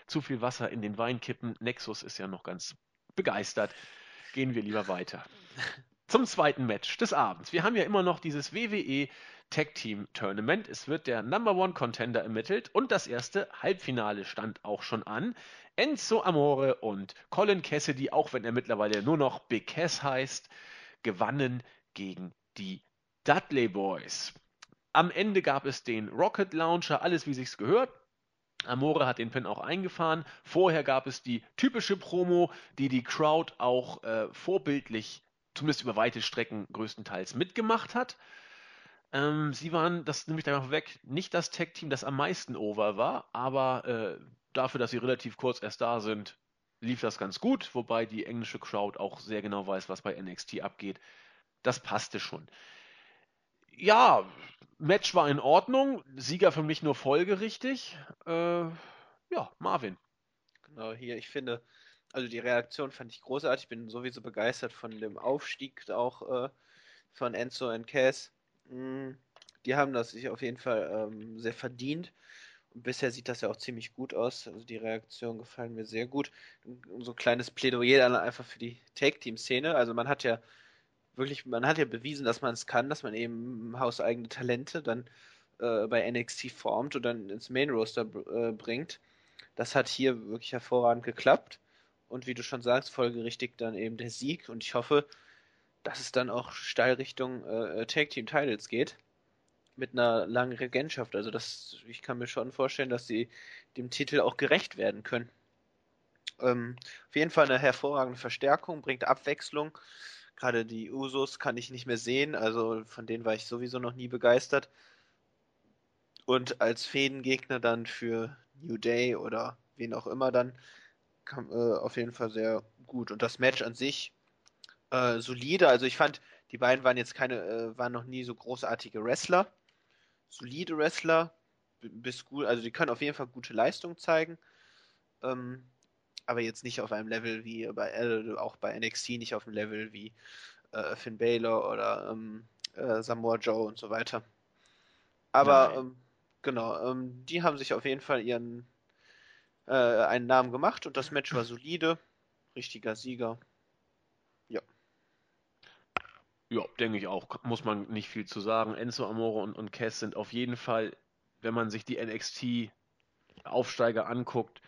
zu viel Wasser in den Wein kippen. Nexus ist ja noch ganz begeistert. Gehen wir lieber weiter. Zum zweiten Match des Abends. Wir haben ja immer noch dieses WWE Tag Team Tournament. Es wird der Number One Contender ermittelt und das erste Halbfinale stand auch schon an. Enzo Amore und Colin Cassidy, auch wenn er mittlerweile nur noch Big Cass heißt, gewannen gegen die Dudley Boys. Am Ende gab es den Rocket Launcher, alles wie sich's gehört. Amore hat den Pin auch eingefahren. Vorher gab es die typische Promo, die die Crowd auch äh, vorbildlich, zumindest über weite Strecken größtenteils mitgemacht hat. Ähm, sie waren, das nehme ich da mal weg, nicht das Tag-Team, das am meisten over war, aber äh, dafür, dass sie relativ kurz erst da sind, lief das ganz gut, wobei die englische Crowd auch sehr genau weiß, was bei NXT abgeht. Das passte schon. Ja, Match war in Ordnung. Sieger für mich nur folgerichtig. Äh, ja, Marvin. Genau, hier, ich finde, also die Reaktion fand ich großartig. Ich bin sowieso begeistert von dem Aufstieg auch äh, von Enzo und Cass. Mm, die haben das sich auf jeden Fall ähm, sehr verdient. Und bisher sieht das ja auch ziemlich gut aus. Also die Reaktionen gefallen mir sehr gut. So ein kleines Plädoyer dann einfach für die Take-Team-Szene. Also man hat ja wirklich, man hat ja bewiesen, dass man es kann, dass man eben hauseigene Talente dann äh, bei NXT formt und dann ins Main Roster äh, bringt. Das hat hier wirklich hervorragend geklappt. Und wie du schon sagst, folgerichtig dann eben der Sieg. Und ich hoffe, dass es dann auch steil Richtung äh, Tag Team Titles geht. Mit einer langen Regentschaft. Also das, ich kann mir schon vorstellen, dass sie dem Titel auch gerecht werden können. Ähm, auf jeden Fall eine hervorragende Verstärkung, bringt Abwechslung. Gerade die Usos kann ich nicht mehr sehen, also von denen war ich sowieso noch nie begeistert. Und als Fädengegner dann für New Day oder wen auch immer dann kam, äh, auf jeden Fall sehr gut. Und das Match an sich äh, solide. Also ich fand, die beiden waren jetzt keine, äh, waren noch nie so großartige Wrestler. Solide Wrestler, bis gut, also die können auf jeden Fall gute Leistung zeigen. ähm, aber jetzt nicht auf einem Level wie bei L, auch bei NXT nicht auf einem Level wie äh, Finn Balor oder ähm, äh, Samoa Joe und so weiter. Aber ähm, genau, ähm, die haben sich auf jeden Fall ihren äh, einen Namen gemacht und das Match war solide, richtiger Sieger. Ja. Ja, denke ich auch. Muss man nicht viel zu sagen. Enzo Amore und, und Cass sind auf jeden Fall, wenn man sich die NXT-Aufsteiger anguckt,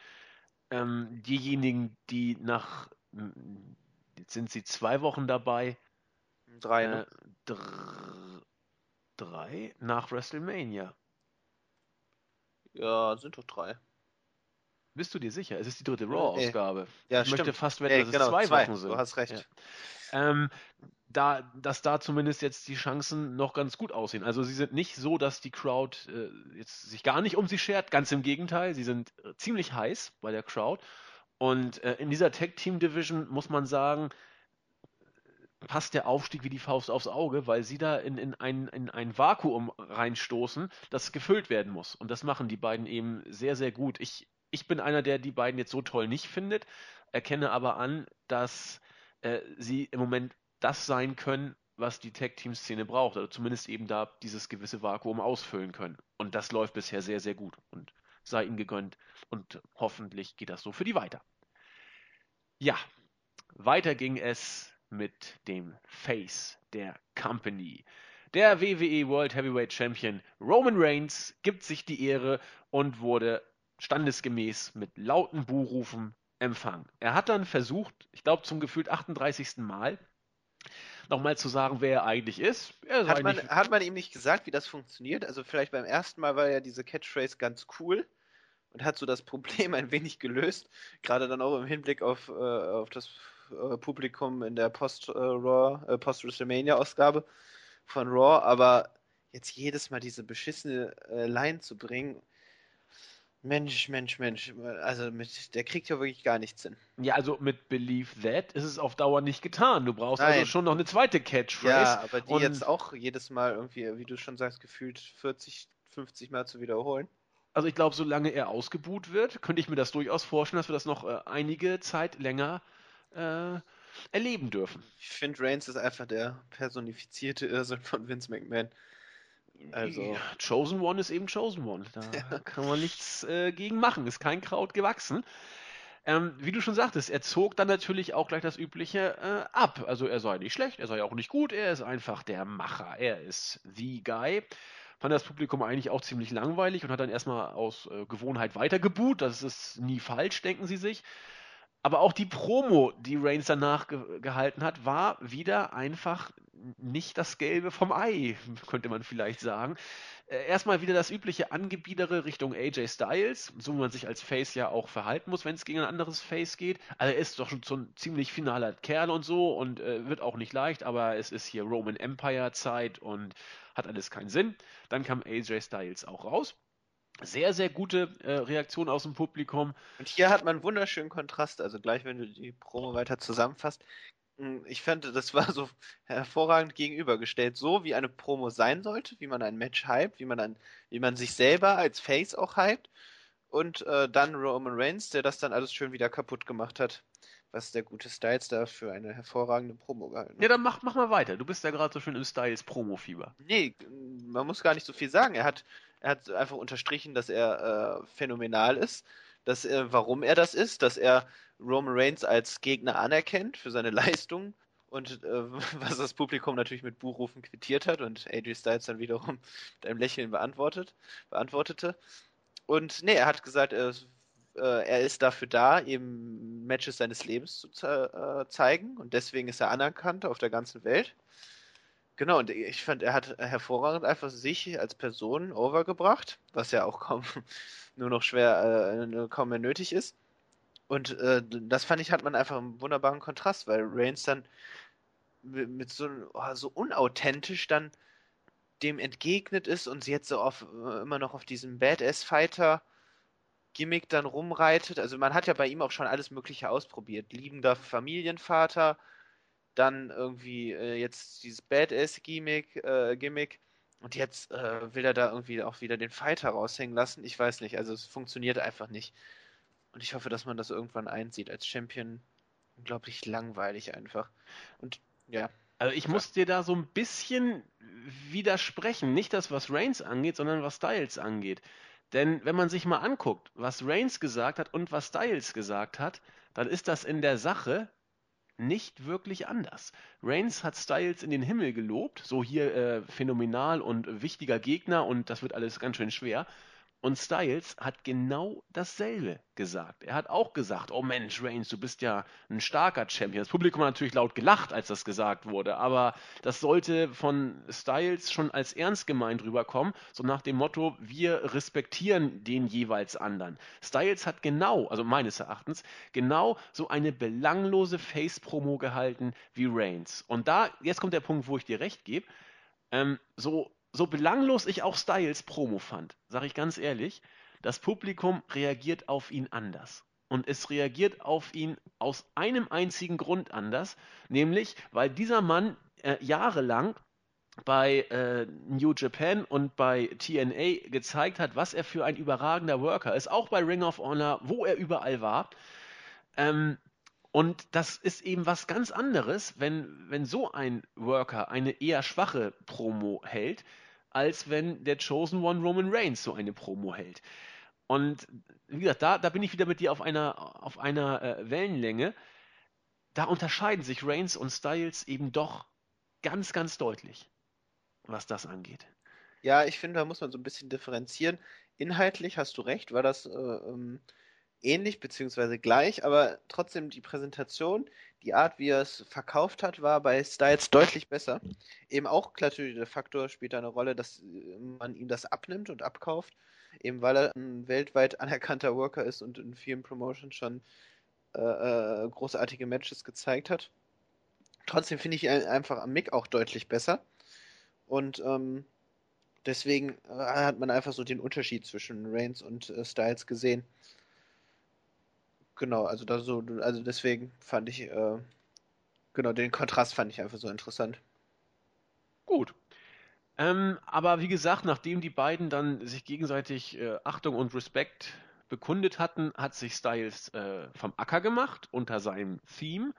ähm, diejenigen, die nach, jetzt sind sie zwei Wochen dabei. Drei, ne? Äh, dr drei nach WrestleMania. Ja, sind doch drei. Bist du dir sicher? Es ist die dritte Raw-Ausgabe. Ja, ich stimmt. möchte fast wetten, Ey, dass genau, es zwei, zwei. Wochen sind. Du hast recht. Ja. Ähm, da, dass da zumindest jetzt die Chancen noch ganz gut aussehen. Also sie sind nicht so, dass die Crowd äh, jetzt sich gar nicht um sie schert. Ganz im Gegenteil, sie sind äh, ziemlich heiß bei der Crowd. Und äh, in dieser Tag Team Division muss man sagen, passt der Aufstieg wie die Faust aufs Auge, weil sie da in, in, ein, in ein Vakuum reinstoßen, das gefüllt werden muss. Und das machen die beiden eben sehr, sehr gut. Ich, ich bin einer, der die beiden jetzt so toll nicht findet, erkenne aber an, dass äh, sie im Moment das sein können, was die Tag-Team-Szene braucht. Oder zumindest eben da dieses gewisse Vakuum ausfüllen können. Und das läuft bisher sehr, sehr gut. Und sei ihnen gegönnt. Und hoffentlich geht das so für die weiter. Ja, weiter ging es mit dem Face der Company. Der WWE World Heavyweight Champion Roman Reigns gibt sich die Ehre und wurde standesgemäß mit lauten Buhrufen empfangen. Er hat dann versucht, ich glaube zum gefühlt 38. Mal, nochmal zu sagen, wer er eigentlich ist. Er hat, man, hat man ihm nicht gesagt, wie das funktioniert? Also vielleicht beim ersten Mal war ja diese Catchphrase ganz cool und hat so das Problem ein wenig gelöst, gerade dann auch im Hinblick auf, äh, auf das äh, Publikum in der Post, äh, äh, Post WrestleMania Ausgabe von Raw, aber jetzt jedes Mal diese beschissene äh, Line zu bringen, Mensch, Mensch, Mensch, also mit, der kriegt ja wirklich gar nichts hin. Ja, also mit Believe That ist es auf Dauer nicht getan. Du brauchst Nein. also schon noch eine zweite Catchphrase. Ja, aber die jetzt auch jedes Mal irgendwie, wie du schon sagst, gefühlt 40, 50 Mal zu wiederholen. Also ich glaube, solange er ausgebuht wird, könnte ich mir das durchaus vorstellen, dass wir das noch äh, einige Zeit länger äh, erleben dürfen. Ich finde, Reigns ist einfach der personifizierte Irrsinn von Vince McMahon. Also- Ja, Chosen One ist eben Chosen One. Da kann man nichts äh, gegen machen. Ist kein Kraut gewachsen. Ähm, wie du schon sagtest, er zog dann natürlich auch gleich das Übliche äh, ab. Also er sei nicht schlecht, er sei auch nicht gut, er ist einfach der Macher. Er ist the guy. Fand das Publikum eigentlich auch ziemlich langweilig und hat dann erstmal aus äh, Gewohnheit weitergebuht. Das ist nie falsch, denken sie sich. Aber auch die Promo, die Reigns danach ge gehalten hat, war wieder einfach nicht das Gelbe vom Ei, könnte man vielleicht sagen. Äh, erstmal wieder das übliche Angebiedere Richtung AJ Styles, so wie man sich als Face ja auch verhalten muss, wenn es gegen ein anderes Face geht. Also er ist doch schon so ein ziemlich finaler Kerl und so und äh, wird auch nicht leicht, aber es ist hier Roman Empire Zeit und hat alles keinen Sinn. Dann kam AJ Styles auch raus. Sehr, sehr gute äh, Reaktion aus dem Publikum. Und hier hat man einen wunderschönen Kontrast, also gleich, wenn du die Promo weiter zusammenfasst. Hm, Ich fand, das war so hervorragend gegenübergestellt, so wie eine Promo sein sollte, wie man ein Match hypt, wie man ein, wie man sich selber als Face auch hypt. Und äh, dann Roman Reigns, der das dann alles schön wieder kaputt gemacht hat, was der gute Styles da für eine hervorragende Promo gehalten hat. Ja, dann mach, mach mal weiter. Du bist ja gerade so schön im Styles-Promo-Fieber. Nee, man muss gar nicht so viel sagen. Er hat, er hat einfach unterstrichen, dass er äh, phänomenal ist, dass er, warum er das ist, dass er Roman Reigns als Gegner anerkennt für seine Leistung und äh, was das Publikum natürlich mit Buchrufen quittiert hat und AJ Styles dann wiederum mit einem Lächeln beantwortet, beantwortete. Und nee, er hat gesagt, er ist, äh, er ist dafür da, eben Matches seines Lebens zu ze äh, zeigen und deswegen ist er anerkannt auf der ganzen Welt. Genau, und ich fand, er hat hervorragend einfach sich als Person overgebracht, was ja auch kaum nur noch schwer, äh, kaum mehr nötig ist. Und äh, das fand ich, hat man einfach einen wunderbaren Kontrast, weil Reigns dann mit, mit so, oh, so unauthentisch dann dem entgegnet ist und sie jetzt so auf, äh, immer noch auf diesem Badass-Fighter Gimmick dann rumreitet. Also man hat ja bei ihm auch schon alles Mögliche ausprobiert. Liebender Familienvater, dann irgendwie äh, jetzt dieses Badass-Gimmick, äh, Gimmick. Und jetzt äh, will er da irgendwie auch wieder den Fighter raushängen lassen. Ich weiß nicht, also es funktioniert einfach nicht. Und ich hoffe, dass man das irgendwann einsieht. Als Champion unglaublich langweilig einfach. Und ja. Also ich muss dir da so ein bisschen widersprechen. Nicht das, was Reigns angeht, sondern was Styles angeht. Denn wenn man sich mal anguckt, was Reigns gesagt hat und was Styles gesagt hat, dann ist das in der Sache nicht wirklich anders. Reigns hat Styles in den Himmel gelobt, so hier äh, phänomenal und wichtiger Gegner und das wird alles ganz schön schwer. Und Styles hat genau dasselbe gesagt. Er hat auch gesagt, oh Mensch, Reigns, du bist ja ein starker Champion. Das Publikum hat natürlich laut gelacht, als das gesagt wurde, aber das sollte von Styles schon als ernst gemeint rüberkommen, so nach dem Motto, wir respektieren den jeweils anderen. Styles hat genau, also meines Erachtens, genau so eine belanglose Face-Promo gehalten wie Reigns. Und da, jetzt kommt der Punkt, wo ich dir recht gebe, ähm, so so belanglos ich auch Styles Promo fand, sage ich ganz ehrlich, das Publikum reagiert auf ihn anders. Und es reagiert auf ihn aus einem einzigen Grund anders, nämlich weil dieser Mann äh, jahrelang bei äh, New Japan und bei TNA gezeigt hat, was er für ein überragender Worker ist, auch bei Ring of Honor, wo er überall war. Ähm, und das ist eben was ganz anderes, wenn, wenn so ein Worker eine eher schwache Promo hält, als wenn der Chosen One Roman Reigns so eine Promo hält. Und wie gesagt, da, da bin ich wieder mit dir auf einer, auf einer äh, Wellenlänge. Da unterscheiden sich Reigns und Styles eben doch ganz, ganz deutlich, was das angeht. Ja, ich finde, da muss man so ein bisschen differenzieren. Inhaltlich hast du recht, war das äh, ähm, ähnlich beziehungsweise gleich, aber trotzdem die Präsentation, die Art, wie er es verkauft hat, war bei Styles deutlich besser. Eben auch natürlich der Faktor spielt da eine Rolle, dass äh, man ihm das abnimmt und abkauft, eben weil er ein weltweit anerkannter Worker ist und in vielen Promotions schon äh, äh, großartige Matches gezeigt hat. Trotzdem finde ich ihn einfach am Mick auch deutlich besser. Und ähm, deswegen äh, hat man einfach so den Unterschied zwischen Reigns und äh, Styles gesehen. Genau, also da so, also deswegen fand ich, äh, genau, den Kontrast fand ich einfach so interessant. Gut. Ähm, aber wie gesagt, nachdem die beiden dann sich gegenseitig äh, Achtung und Respekt bekundet hatten, hat sich Styles äh, vom Acker gemacht unter seinem Theme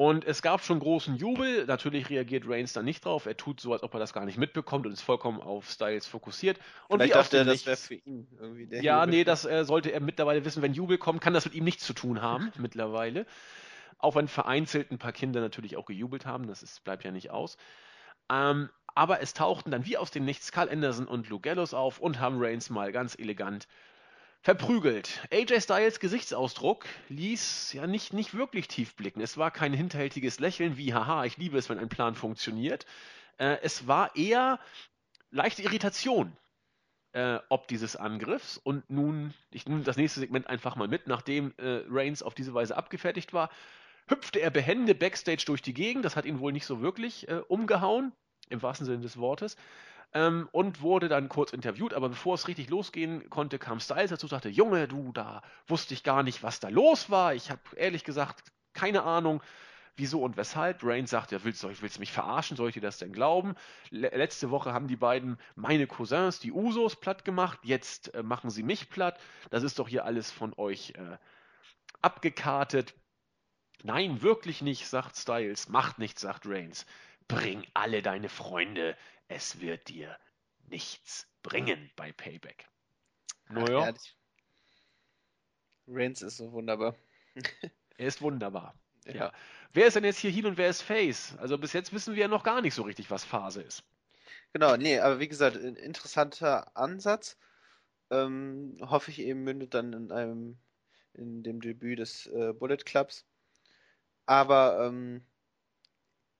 und es gab schon großen Jubel. Natürlich reagiert Reigns dann nicht drauf. Er tut so, als ob er das gar nicht mitbekommt und ist vollkommen auf Styles fokussiert. Und Vielleicht dachte er, das wäre für ihn irgendwie der Ja, Jubel. nee, das äh, sollte er mittlerweile wissen. Wenn Jubel kommt, kann das mit ihm nichts zu tun haben, mittlerweile. Auch wenn vereinzelt ein paar Kinder natürlich auch gejubelt haben. Das ist, bleibt ja nicht aus. Ähm, aber es tauchten dann wie aus dem Nichts Carl Anderson und Lou Gallows auf und haben Reigns mal ganz elegant verprügelt. AJ Styles Gesichtsausdruck ließ ja nicht, nicht wirklich tief blicken. Es war kein hinterhältiges Lächeln wie, haha, ich liebe es, wenn ein Plan funktioniert. Äh, es war eher leichte Irritation äh, ob dieses Angriffs. Und nun, ich nehme das nächste Segment einfach mal mit, nachdem äh, Reigns auf diese Weise abgefertigt war, hüpfte er behende backstage durch die Gegend. Das hat ihn wohl nicht so wirklich äh, umgehauen, im wahrsten Sinne des Wortes ähm, und wurde dann kurz interviewt. Aber bevor es richtig losgehen konnte, kam Styles dazu und sagte: Junge, du, da wusste ich gar nicht, was da los war. Ich habe ehrlich gesagt keine Ahnung. Wieso und weshalb? Reigns sagt, ja, willst du, willst du mich verarschen? Soll ich dir das denn glauben? letzte Woche haben die beiden meine Cousins, die Usos, platt gemacht. Jetzt äh, machen sie mich platt. Das ist doch hier alles von euch äh, abgekartet. Nein, wirklich nicht, sagt Styles. Macht nichts, sagt Reigns. Bring alle deine Freunde es wird dir nichts bringen bei Payback. Naja. Reigns ist so wunderbar. er ist wunderbar. Ja. ja. Wer ist denn jetzt hier Heel und wer ist Face? Also bis jetzt wissen wir ja noch gar nicht so richtig, was Phase ist. Genau, nee, aber wie gesagt, ein interessanter Ansatz. Ähm, hoffe ich eben mündet dann in einem in dem Debüt des äh, Bullet Clubs. Aber ähm,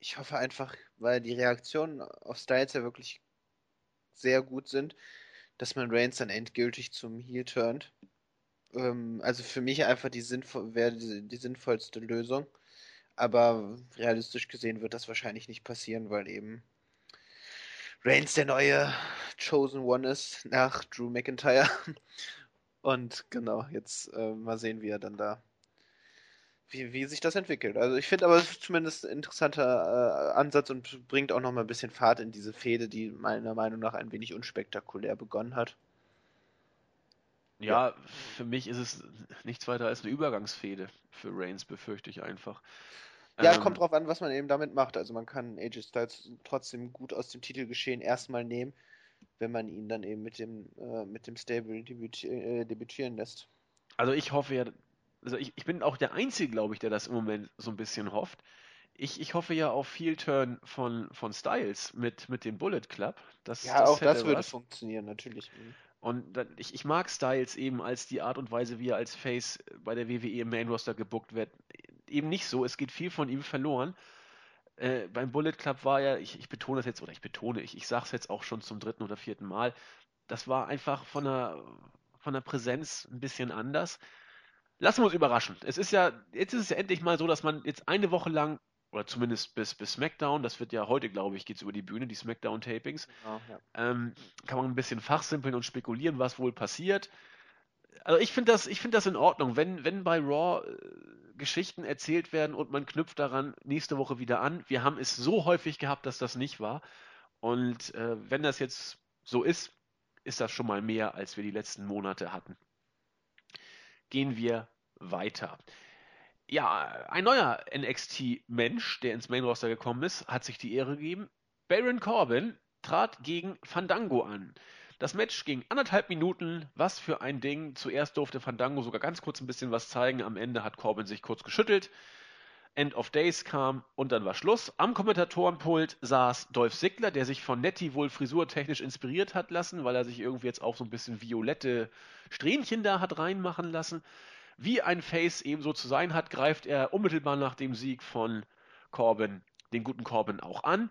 ich hoffe einfach, weil die Reaktionen auf Styles ja wirklich sehr gut sind, dass man Reigns dann endgültig zum Heel turnt. Ähm, also für mich einfach die sinnvoll, wäre die, die sinnvollste Lösung. Aber realistisch gesehen wird das wahrscheinlich nicht passieren, weil eben Reigns der neue Chosen One ist nach Drew McIntyre. Und genau, jetzt äh, mal sehen, wie er dann da wie, wie sich das entwickelt. Also ich finde aber, es ist zumindest ein interessanter äh, Ansatz und bringt auch noch mal ein bisschen Fahrt in diese Fehde, die meiner Meinung nach ein wenig unspektakulär begonnen hat. Ja, für mich ist es nichts weiter als eine Übergangsfehde für Reigns, befürchte ich einfach. Ja, ähm, kommt drauf an, was man eben damit macht. Also man kann AJ Styles trotzdem gut aus dem Titelgeschehen erstmal nehmen, wenn man ihn dann eben mit dem, äh, mit dem Stable äh, debütieren lässt. Also ich hoffe ja, also ich, ich bin auch der Einzige, glaube ich, der das im Moment so ein bisschen hofft. Ich, ich hoffe ja auf viel Turn von, von Styles mit, mit dem Bullet Club. Das, ja, das auch das würde was. funktionieren, natürlich. Mhm. Und dann, ich, ich mag Styles eben als die Art und Weise, wie er als Face bei der WWE im Main Roster gebuckt wird. Eben nicht so, es geht viel von ihm verloren. Äh, beim Bullet Club war ja, ich, ich betone das jetzt, oder ich betone, ich, ich sage es jetzt auch schon zum dritten oder vierten Mal, das war einfach von der, von der Präsenz ein bisschen anders. Lassen wir uns überraschen. Es ist ja, jetzt ist es ja endlich mal so, dass man jetzt eine Woche lang oder zumindest bis, bis SmackDown, das wird ja heute, glaube ich, geht es über die Bühne, die SmackDown-Tapings, genau, ja. ähm, kann man ein bisschen fachsimpeln und spekulieren, was wohl passiert. Also ich finde das, find das in Ordnung, wenn, wenn bei Raw äh, Geschichten erzählt werden und man knüpft daran nächste Woche wieder an. Wir haben es so häufig gehabt, dass das nicht war. Und äh, wenn das jetzt so ist, ist das schon mal mehr, als wir die letzten Monate hatten. Gehen wir weiter ja, ein neuer NXT-Mensch, der ins Main Roster gekommen ist, hat sich die Ehre gegeben. Baron Corbin trat gegen Fandango an. Das Match ging anderthalb Minuten. Was für ein Ding. Zuerst durfte Fandango sogar ganz kurz ein bisschen was zeigen. Am Ende hat Corbin sich kurz geschüttelt. End of Days kam und dann war Schluss. Am Kommentatorenpult saß Dolph Ziggler, der sich von Nettie wohl frisurtechnisch inspiriert hat lassen, weil er sich irgendwie jetzt auch so ein bisschen violette Strähnchen da hat reinmachen lassen. Wie ein Face ebenso zu sein hat, greift er unmittelbar nach dem Sieg von Corbin, den guten Corbin auch an.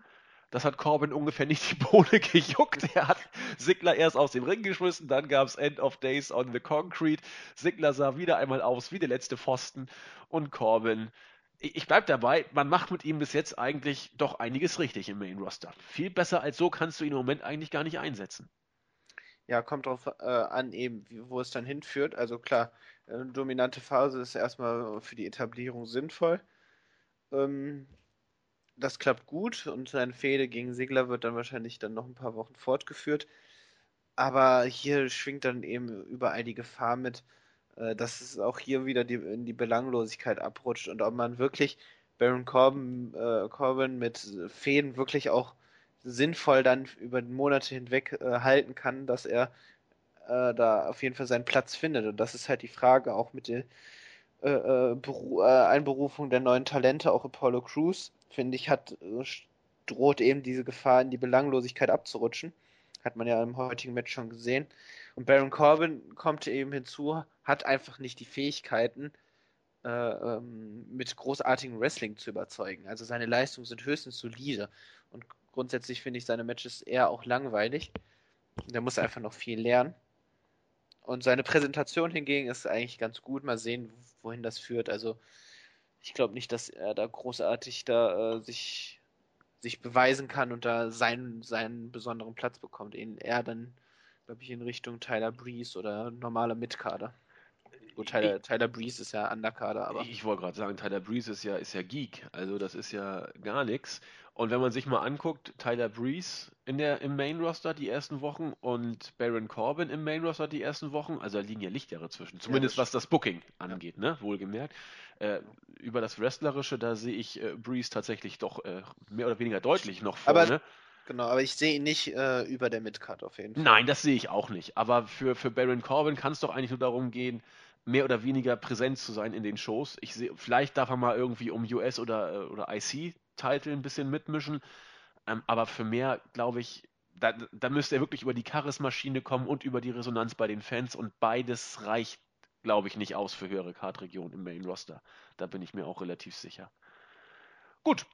Das hat Corbin ungefähr nicht die Bohne gejuckt. Er hat Sigler erst aus dem Ring geschmissen, dann gab es End of Days on the Concrete. Sigler sah wieder einmal aus wie der letzte Pfosten und Corbin. Ich bleib dabei, man macht mit ihm bis jetzt eigentlich doch einiges richtig im Main Roster. Viel besser als so kannst du ihn im Moment eigentlich gar nicht einsetzen. Ja, kommt drauf äh, an, eben, wo es dann hinführt. Also klar, eine äh, dominante Phase ist erstmal für die Etablierung sinnvoll. Ähm, das klappt gut und seine Fehde gegen Segler wird dann wahrscheinlich dann noch ein paar Wochen fortgeführt. Aber hier schwingt dann eben überall die Gefahr mit, dass es auch hier wieder die, in die Belanglosigkeit abrutscht und ob man wirklich Baron Corbin, äh, Corbin mit Fäden wirklich auch sinnvoll dann über Monate hinweg äh, halten kann, dass er äh, da auf jeden Fall seinen Platz findet. Und das ist halt die Frage auch mit der äh, äh, äh, Einberufung der neuen Talente, auch Apollo Crews, finde ich, hat droht eben diese Gefahr in die Belanglosigkeit abzurutschen. Hat man ja im heutigen Match schon gesehen. Und Baron Corbin kommt eben hinzu, hat einfach nicht die Fähigkeiten, äh, ähm, mit großartigem Wrestling zu überzeugen. Also seine Leistungen sind höchstens solide. Und grundsätzlich finde ich seine Matches eher auch langweilig. Der muss einfach noch viel lernen. Und seine Präsentation hingegen ist eigentlich ganz gut. Mal sehen, wohin das führt. Also ich glaube nicht, dass er da großartig da äh, sich, sich beweisen kann und da seinen, seinen besonderen Platz bekommt. eher dann, glaube ich, in Richtung Tyler Breeze oder normaler Mitkader. Gut, Tyler, Tyler Breeze ist ja Underkader, aber. Ich wollte gerade sagen, Tyler Breeze ist ja, ist ja Geek. Also das ist ja gar nichts. Und wenn man sich mal anguckt, Tyler Breeze in der, im Main Roster die ersten Wochen und Baron Corbin im Main Roster die ersten Wochen, also da liegen ja Lichtjahre zwischen, zumindest ja, was das Booking angeht, ja. ne? wohlgemerkt. Äh, über das Wrestlerische, da sehe ich äh, Breeze tatsächlich doch äh, mehr oder weniger deutlich noch vorne. Aber, genau, aber ich sehe ihn nicht äh, über der Midcard auf jeden Fall. Nein, das sehe ich auch nicht. Aber für, für Baron Corbin kann es doch eigentlich nur darum gehen, mehr oder weniger präsent zu sein in den Shows. Ich sehe, vielleicht darf er mal irgendwie um US oder, äh, oder IC Title ein bisschen mitmischen. Ähm, aber für mehr, glaube ich, da, da müsste er wirklich über die Charismaschine kommen und über die Resonanz bei den Fans und beides reicht, glaube ich, nicht aus für höhere Card-Regionen im Main Roster. Da bin ich mir auch relativ sicher. Gut.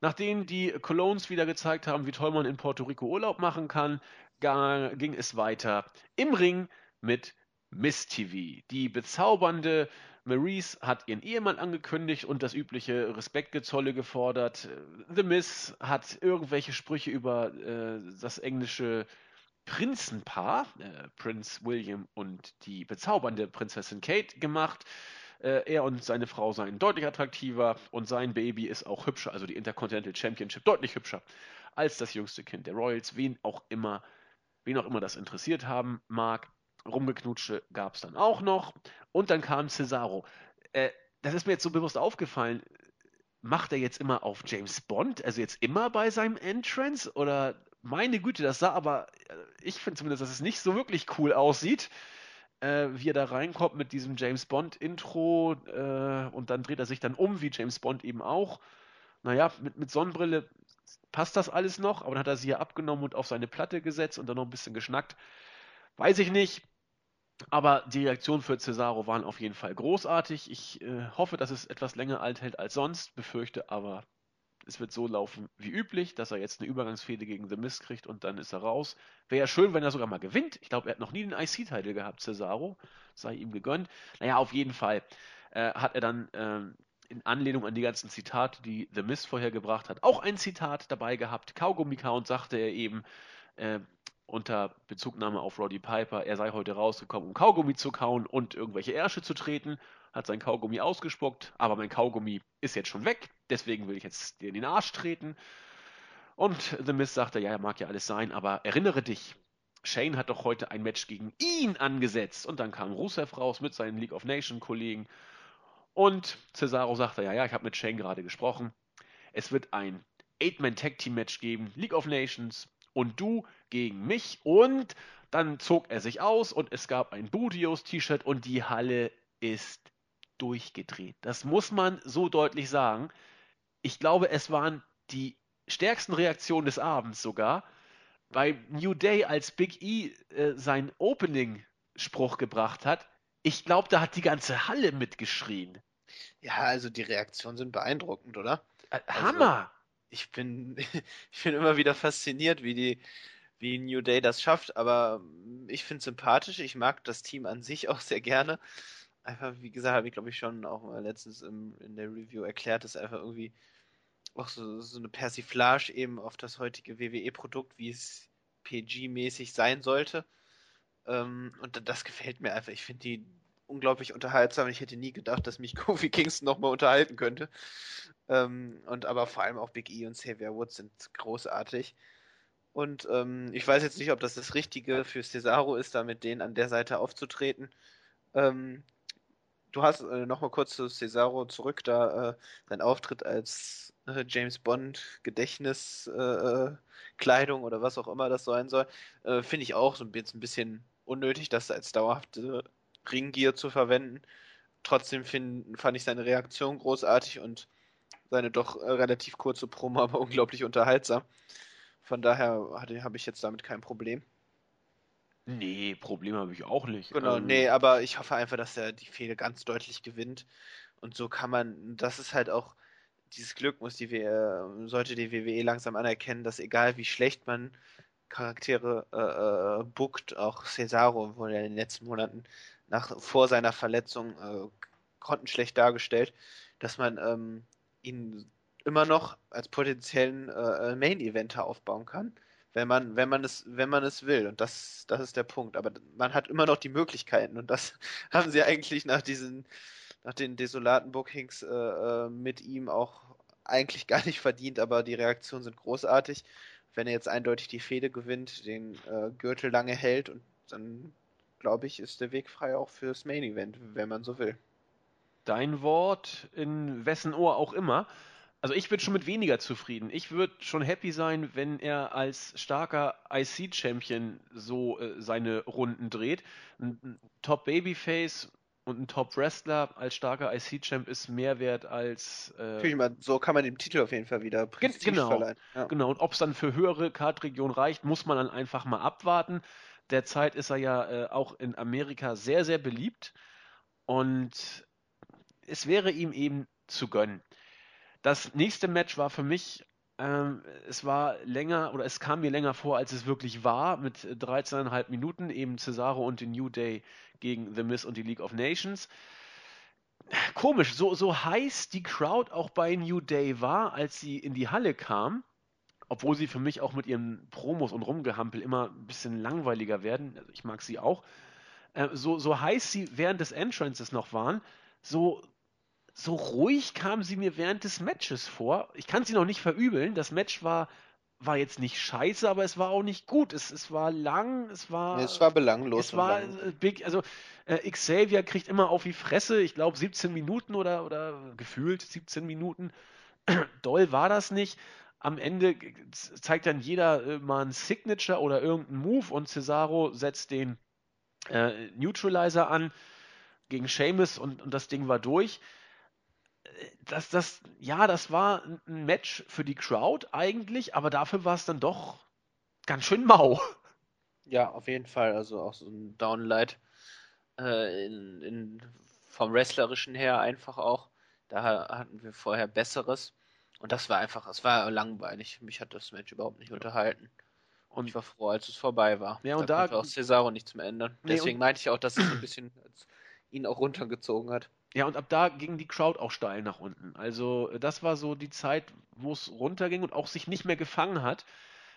Nachdem die Colognes wieder gezeigt haben, wie toll man in Puerto Rico Urlaub machen kann, ging es weiter im Ring mit Miss TV. Die bezaubernde Maurice hat ihren Ehemann angekündigt und das übliche Respektgezolle gefordert. The Miss hat irgendwelche Sprüche über äh, das englische Prinzenpaar, äh, Prinz William und die bezaubernde Prinzessin Kate gemacht. Äh, er und seine Frau seien deutlich attraktiver und sein Baby ist auch hübscher, also die Intercontinental Championship deutlich hübscher als das jüngste Kind der Royals, wen auch immer, wen auch immer das interessiert haben mag. Rumgeknutsche gab es dann auch noch. Und dann kam Cesaro. Äh, das ist mir jetzt so bewusst aufgefallen. Macht er jetzt immer auf James Bond? Also jetzt immer bei seinem Entrance? Oder meine Güte, das sah aber, äh, ich finde zumindest, dass es nicht so wirklich cool aussieht, äh, wie er da reinkommt mit diesem James Bond-Intro äh, und dann dreht er sich dann um, wie James Bond eben auch. Naja, mit, mit Sonnenbrille passt das alles noch, aber dann hat er sie ja abgenommen und auf seine Platte gesetzt und dann noch ein bisschen geschnackt. Weiß ich nicht. Aber die Reaktionen für Cesaro waren auf jeden Fall großartig. Ich äh, hoffe, dass es etwas länger alt hält als sonst, befürchte aber, es wird so laufen wie üblich, dass er jetzt eine Übergangsfehde gegen The Mist kriegt und dann ist er raus. Wäre ja schön, wenn er sogar mal gewinnt. Ich glaube, er hat noch nie den IC-Title gehabt, Cesaro. Sei ihm gegönnt. Naja, auf jeden Fall äh, hat er dann ähm, in Anlehnung an die ganzen Zitate, die The Mist vorher gebracht hat, auch ein Zitat dabei gehabt. Kaugummi-Count sagte er eben, äh, unter Bezugnahme auf Roddy Piper, er sei heute rausgekommen, um Kaugummi zu kauen und irgendwelche Ärsche zu treten, hat sein Kaugummi ausgespuckt, aber mein Kaugummi ist jetzt schon weg, deswegen will ich jetzt dir in den Arsch treten. Und The Miz sagte, ja, mag ja alles sein, aber erinnere dich, Shane hat doch heute ein Match gegen ihn angesetzt. Und dann kam Rusev raus mit seinen League of Nations Kollegen. Und Cesaro sagte, ja, ja, ich habe mit Shane gerade gesprochen. Es wird ein Eight-Man-Tag-Team-Match geben, League of Nations und du gegen mich. Und dann zog er sich aus und es gab ein Budios-T-Shirt und die Halle ist durchgedreht. Das muss man so deutlich sagen. Ich glaube, es waren die stärksten Reaktionen des Abends sogar. Bei New Day, als Big E äh, sein Opening-Spruch gebracht hat, ich glaube, da hat die ganze Halle mitgeschrien. Ja, also die Reaktionen sind beeindruckend, oder? Äh, Hammer! Also, ich bin, ich bin immer wieder fasziniert, wie die, wie New Day das schafft, aber ich finde es sympathisch. Ich mag das Team an sich auch sehr gerne. Einfach, wie gesagt, habe ich glaube ich schon auch mal letztens im, in der Review erklärt, dass einfach irgendwie auch so, so eine Persiflage eben auf das heutige WWE-Produkt, wie es PG-mäßig sein sollte. Ähm, und das gefällt mir einfach. Ich finde die unglaublich unterhaltsam. Ich hätte nie gedacht, dass mich Kofi Kingston nochmal unterhalten könnte. Ähm, und aber vor allem auch Big E und Xavier Woods sind großartig. Und ähm, ich weiß jetzt nicht, ob das das Richtige für Cesaro ist, da mit denen an der Seite aufzutreten. Ähm, du hast äh, nochmal kurz zu Cesaro zurück, da äh, sein Auftritt als äh, James Bond Gedächtniskleidung äh, oder was auch immer das sein soll, äh, finde ich auch so ein bisschen, ein bisschen unnötig, das als dauerhafte Ringgear zu verwenden. Trotzdem find, fand ich seine Reaktion großartig und seine doch äh, relativ kurze Promo, aber unglaublich unterhaltsam. Von daher habe ich jetzt damit kein Problem. Nee, Problem habe ich auch nicht. Genau, ähm, nee, aber ich hoffe einfach, dass er die Fehde ganz deutlich gewinnt. Und so kann man, das ist halt auch, dieses Glück muss die WWE, sollte die WWE langsam anerkennen, dass egal wie schlecht man Charaktere äh, äh, bookt, auch Cesaro wurde in den letzten Monaten nach, vor seiner Verletzung äh, grottenschlecht dargestellt, dass man ähm, ihn immer noch als potenziellen äh, Main-Eventer aufbauen kann, wenn man, wenn man es, wenn man es will. Und das, das ist der Punkt. Aber man hat immer noch die Möglichkeiten und das haben sie eigentlich nach diesen, nach den desolaten Bookings äh, äh, mit ihm auch eigentlich gar nicht verdient, aber die Reaktionen sind großartig. Wenn er jetzt eindeutig die Fehde gewinnt, den äh, Gürtel lange hält und dann glaube ich, ist der Weg frei auch fürs Main Event, wenn man so will. Dein Wort, in wessen Ohr auch immer. Also ich bin schon mit weniger zufrieden. Ich würde schon happy sein, wenn er als starker IC-Champion so äh, seine Runden dreht. Ein, ein Top Babyface und ein Top Wrestler als starker IC-Champ ist mehr wert als. Äh, mal, so kann man dem Titel auf jeden Fall wieder Prestige genau, verleihen. Ja. Genau, und ob es dann für höhere Kartregionen reicht, muss man dann einfach mal abwarten. Derzeit ist er ja äh, auch in Amerika sehr, sehr beliebt. Und es wäre ihm eben zu gönnen. Das nächste Match war für mich, ähm, es war länger oder es kam mir länger vor, als es wirklich war, mit 13,5 Minuten, eben Cesaro und die New Day gegen The Miz und die League of Nations. Komisch, so, so heiß die Crowd auch bei New Day war, als sie in die Halle kam, obwohl sie für mich auch mit ihren Promos und Rumgehampel immer ein bisschen langweiliger werden, also ich mag sie auch, äh, so, so heiß sie während des Entrances noch waren, so, so ruhig kam sie mir während des Matches vor. Ich kann sie noch nicht verübeln. Das Match war, war jetzt nicht scheiße, aber es war auch nicht gut. Es, es war lang, es war. es war belanglos. Es war lang. big, also äh, Xavier kriegt immer auf die Fresse, ich glaube 17 Minuten oder, oder gefühlt 17 Minuten. Doll war das nicht. Am Ende zeigt dann jeder äh, mal ein Signature oder irgendeinen Move und Cesaro setzt den äh, Neutralizer an gegen Seamus und, und das Ding war durch. Äh, das, das, ja, das war ein Match für die Crowd eigentlich, aber dafür war es dann doch ganz schön mau. Ja, auf jeden Fall. Also auch so ein Downlight äh, in, in, vom Wrestlerischen her einfach auch. Da hatten wir vorher Besseres. Und das war einfach, es war langweilig. Mich hat das Match überhaupt nicht unterhalten. Und ich war froh, als es vorbei war. Ja, und da, da auch Cesaro nichts mehr ändern. Nee, Deswegen meinte ich auch, dass es ein bisschen ihn auch runtergezogen hat. Ja, und ab da ging die Crowd auch steil nach unten. Also, das war so die Zeit, wo es runterging und auch sich nicht mehr gefangen hat.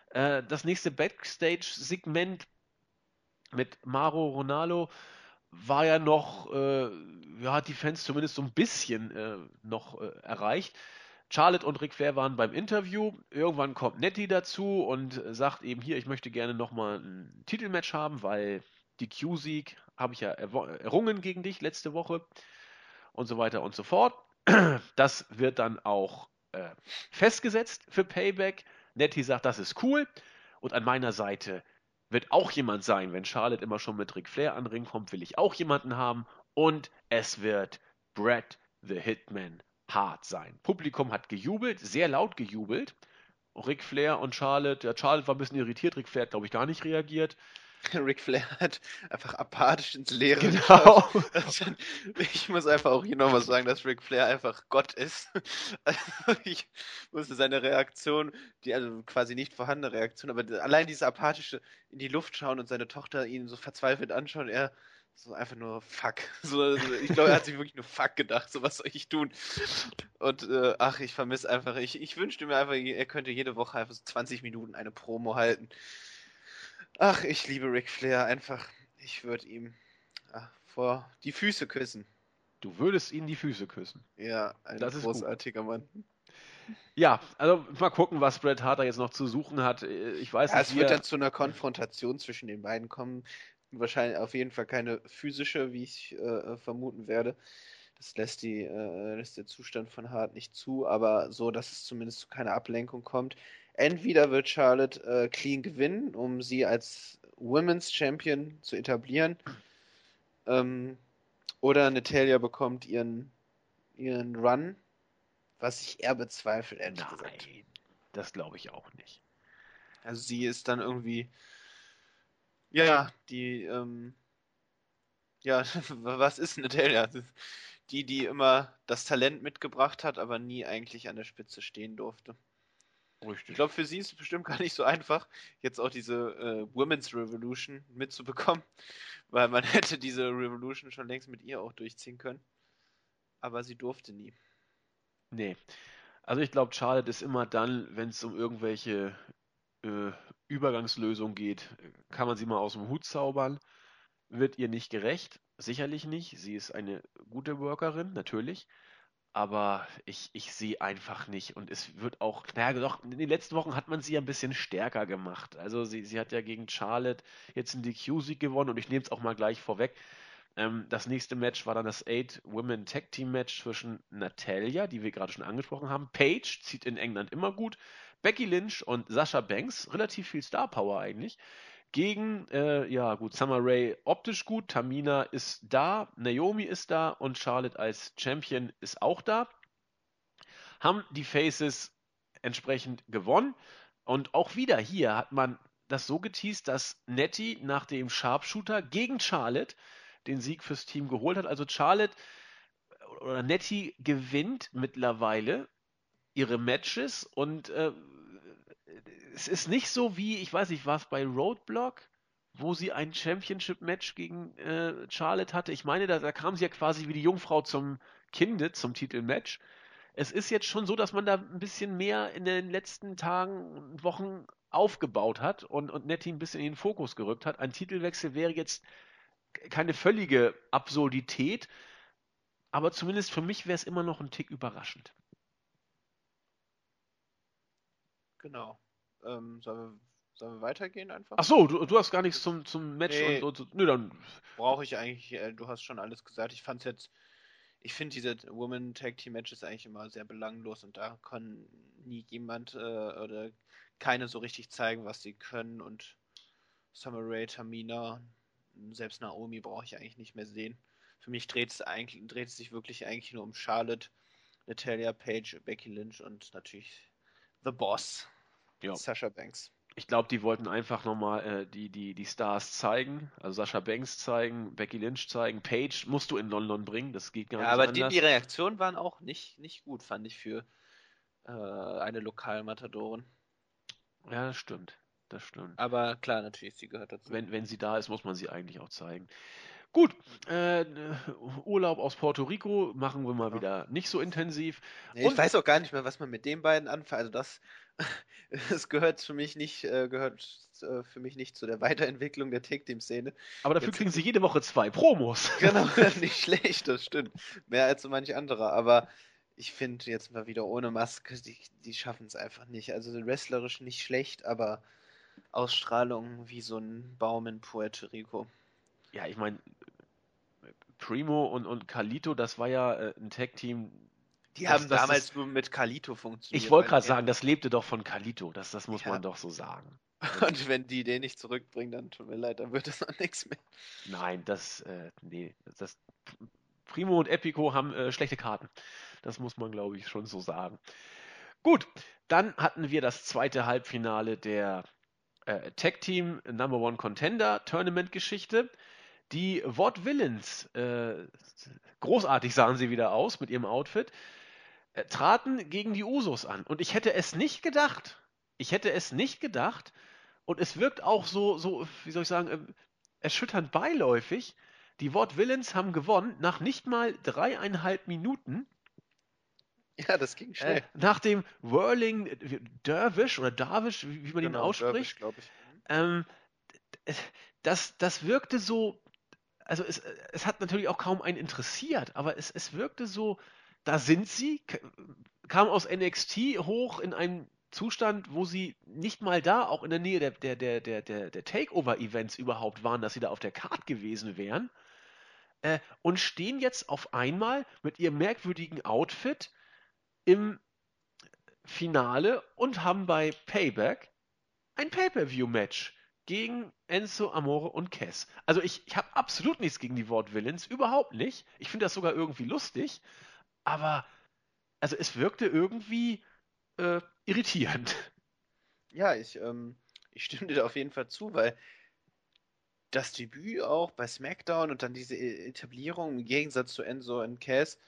Äh, das nächste Backstage-Segment mit Maro Ronaldo war ja noch, äh, ja, hat die Fans zumindest so ein bisschen äh, noch äh, erreicht. Charlotte und Ric Flair waren beim Interview. Irgendwann kommt Nettie dazu und sagt eben hier, ich möchte gerne nochmal ein Titelmatch haben, weil die Q-Sieg habe ich ja errungen gegen dich letzte Woche und so weiter und so fort. Das wird dann auch äh, festgesetzt für Payback. Nettie sagt, das ist cool. Und an meiner Seite wird auch jemand sein, wenn Charlotte immer schon mit Ric Flair an Ring kommt, will ich auch jemanden haben. Und es wird Brett the Hitman hart sein. Publikum hat gejubelt, sehr laut gejubelt. Ric Flair und Charlotte, ja, Charlotte war ein bisschen irritiert, Ric Flair hat, glaube ich, gar nicht reagiert. Ric Flair hat einfach apathisch ins Leere genau. Ich muss einfach auch hier nochmal sagen, dass Ric Flair einfach Gott ist. Also ich musste seine Reaktion, die also quasi nicht vorhandene Reaktion, aber allein dieses apathische in die Luft schauen und seine Tochter ihn so verzweifelt anschauen, er so einfach nur Fuck. So, so, ich glaube, er hat sich wirklich nur Fuck gedacht. So, was soll ich tun? Und äh, ach, ich vermisse einfach. Ich, ich wünschte mir einfach, er könnte jede Woche einfach so 20 Minuten eine Promo halten. Ach, ich liebe Ric Flair einfach. Ich würde ihm ach, vor die Füße küssen. Du würdest ihm die Füße küssen. Ja, ein das großartiger Mann. Ja, also mal gucken, was Bret Harter jetzt noch zu suchen hat. Ich weiß ja, nicht. Es wird dann zu einer Konfrontation zwischen den beiden kommen wahrscheinlich auf jeden Fall keine physische, wie ich äh, vermuten werde. Das lässt, die, äh, lässt der Zustand von Hart nicht zu, aber so, dass es zumindest zu keiner Ablenkung kommt. Entweder wird Charlotte äh, clean gewinnen, um sie als Women's Champion zu etablieren, ähm, oder Natalia bekommt ihren, ihren Run, was ich eher bezweifle, ehrlich Nein, gesagt. Das glaube ich auch nicht. Also sie ist dann irgendwie ja, die, ähm, ja, was ist Natalia? Die, die immer das Talent mitgebracht hat, aber nie eigentlich an der Spitze stehen durfte. Richtig. Ich glaube, für sie ist es bestimmt gar nicht so einfach, jetzt auch diese äh, Women's Revolution mitzubekommen, weil man hätte diese Revolution schon längst mit ihr auch durchziehen können. Aber sie durfte nie. Nee. Also ich glaube, Charlotte ist immer dann, wenn es um irgendwelche äh, Übergangslösung geht, kann man sie mal aus dem Hut zaubern. Wird ihr nicht gerecht? Sicherlich nicht. Sie ist eine gute Workerin, natürlich. Aber ich, ich sehe einfach nicht. Und es wird auch, naja, doch, in den letzten Wochen hat man sie ja ein bisschen stärker gemacht. Also sie, sie hat ja gegen Charlotte jetzt einen DQ-Sieg gewonnen und ich nehme es auch mal gleich vorweg. Ähm, das nächste Match war dann das Eight Women Tag Team Match zwischen Natalia, die wir gerade schon angesprochen haben. Paige zieht in England immer gut. Becky Lynch und Sascha Banks, relativ viel Star Power eigentlich, gegen, äh, ja gut, Summer Rae optisch gut, Tamina ist da, Naomi ist da und Charlotte als Champion ist auch da. Haben die Faces entsprechend gewonnen. Und auch wieder hier hat man das so geteased, dass Nettie nach dem Sharpshooter gegen Charlotte den Sieg fürs Team geholt hat. Also Charlotte oder Nettie gewinnt mittlerweile ihre Matches und äh, es ist nicht so wie, ich weiß nicht, war es bei Roadblock, wo sie ein Championship-Match gegen äh, Charlotte hatte. Ich meine, da, da kam sie ja quasi wie die Jungfrau zum Kinde, zum Titelmatch. Es ist jetzt schon so, dass man da ein bisschen mehr in den letzten Tagen und Wochen aufgebaut hat und, und Nettie ein bisschen in den Fokus gerückt hat. Ein Titelwechsel wäre jetzt keine völlige Absurdität, aber zumindest für mich wäre es immer noch ein Tick überraschend. Genau. Ähm, sollen, wir, sollen wir weitergehen einfach? Ach so, du, du hast gar nichts zum, zum Match Nee. und, und nö, dann Brauche ich eigentlich, äh, du hast schon alles gesagt. Ich fand's jetzt, ich finde diese Women Tag Team Matches eigentlich immer sehr belanglos und da kann nie jemand äh, oder keine so richtig zeigen, was sie können und Summer Rae, Tamina, selbst Naomi brauche ich eigentlich nicht mehr sehen. Für mich dreht es eigentlich, dreht es sich wirklich eigentlich nur um Charlotte, Natalia Page, Becky Lynch und natürlich The Boss, Ja. Sasha Banks. Ich glaube, die wollten einfach nochmal äh, die, die, die Stars zeigen. Also Sascha Banks zeigen, Becky Lynch zeigen. Paige musst du in London bringen, das geht gar Ja, nicht aber die, anders. die Reaktionen waren auch nicht, nicht gut, fand ich, für äh, eine Lokalmatadorin. Ja, das stimmt. Das stimmt. Aber klar, natürlich, sie gehört dazu. Wenn, wenn sie da ist, muss man sie eigentlich auch zeigen. Gut, äh, Urlaub aus Puerto Rico machen wir mal Ja. wieder nicht so intensiv. Nee, und- ich weiß auch gar nicht mehr, was man mit den beiden anfängt. Also das, das gehört für mich nicht, äh, gehört äh, für mich nicht zu der Weiterentwicklung der Tag-Team-Szene. Aber dafür Jetzt- kriegen sie jede Woche zwei Promos. Genau, nicht schlecht, das stimmt. Mehr als so manch anderer. Aber ich finde jetzt mal wieder ohne Maske, die, die schaffen es einfach nicht. Also wrestlerisch nicht schlecht, aber Ausstrahlung wie so ein Baum in Puerto Rico. Ja, ich meine, Primo und, und Carlito, das war ja äh, ein Tag-Team. Die Das- haben das damals ist- nur mit Kalito funktioniert. Ich wollte gerade sagen, das lebte doch von Carlito. Das, das muss Ja. man doch so sagen. Und wenn die den nicht zurückbringen, dann tut mir leid, dann wird es auch nichts mehr. Nein, das, äh, nee, das, Primo und Epico haben äh, schlechte Karten. Das muss man, glaube ich, schon so sagen. Gut, dann hatten wir das zweite Halbfinale der äh, Tag Team Number One Contender Tournament Geschichte. Die Vaught Villains, äh, großartig sahen sie wieder aus mit ihrem Outfit, traten gegen die Usos an. Und ich hätte es nicht gedacht. Ich hätte es nicht gedacht. Und es wirkt auch so, so, wie soll ich sagen, äh, erschütternd beiläufig. Die Vaught Villains haben gewonnen nach nicht mal dreieinhalb Minuten. Ja, das ging Äh, schnell. nach dem Whirling äh, Dervish oder Darvish, wie, wie man ihn Genau, ausspricht. glaube ich. Ähm, das, das wirkte so, also es, es hat natürlich auch kaum einen interessiert, aber es, es wirkte so, da sind sie, kam aus NXT hoch in einem Zustand, wo sie nicht mal da, auch in der Nähe der, der, der, der, der, der Takeover-Events überhaupt waren, dass sie da auf der Card gewesen wären. Äh, und stehen jetzt auf einmal mit ihrem merkwürdigen Outfit im Finale und haben bei Payback ein Pay-Per-View-Match gegen Enzo Amore und Cass. Also ich, ich habe absolut nichts gegen die Wort Villains, überhaupt nicht. Ich finde das sogar irgendwie lustig, aber also es wirkte irgendwie äh, irritierend. Ja, ich, ähm, ich stimme dir da auf jeden Fall zu, weil das Debüt auch bei SmackDown und dann diese Etablierung im Gegensatz zu Enzo und Cass,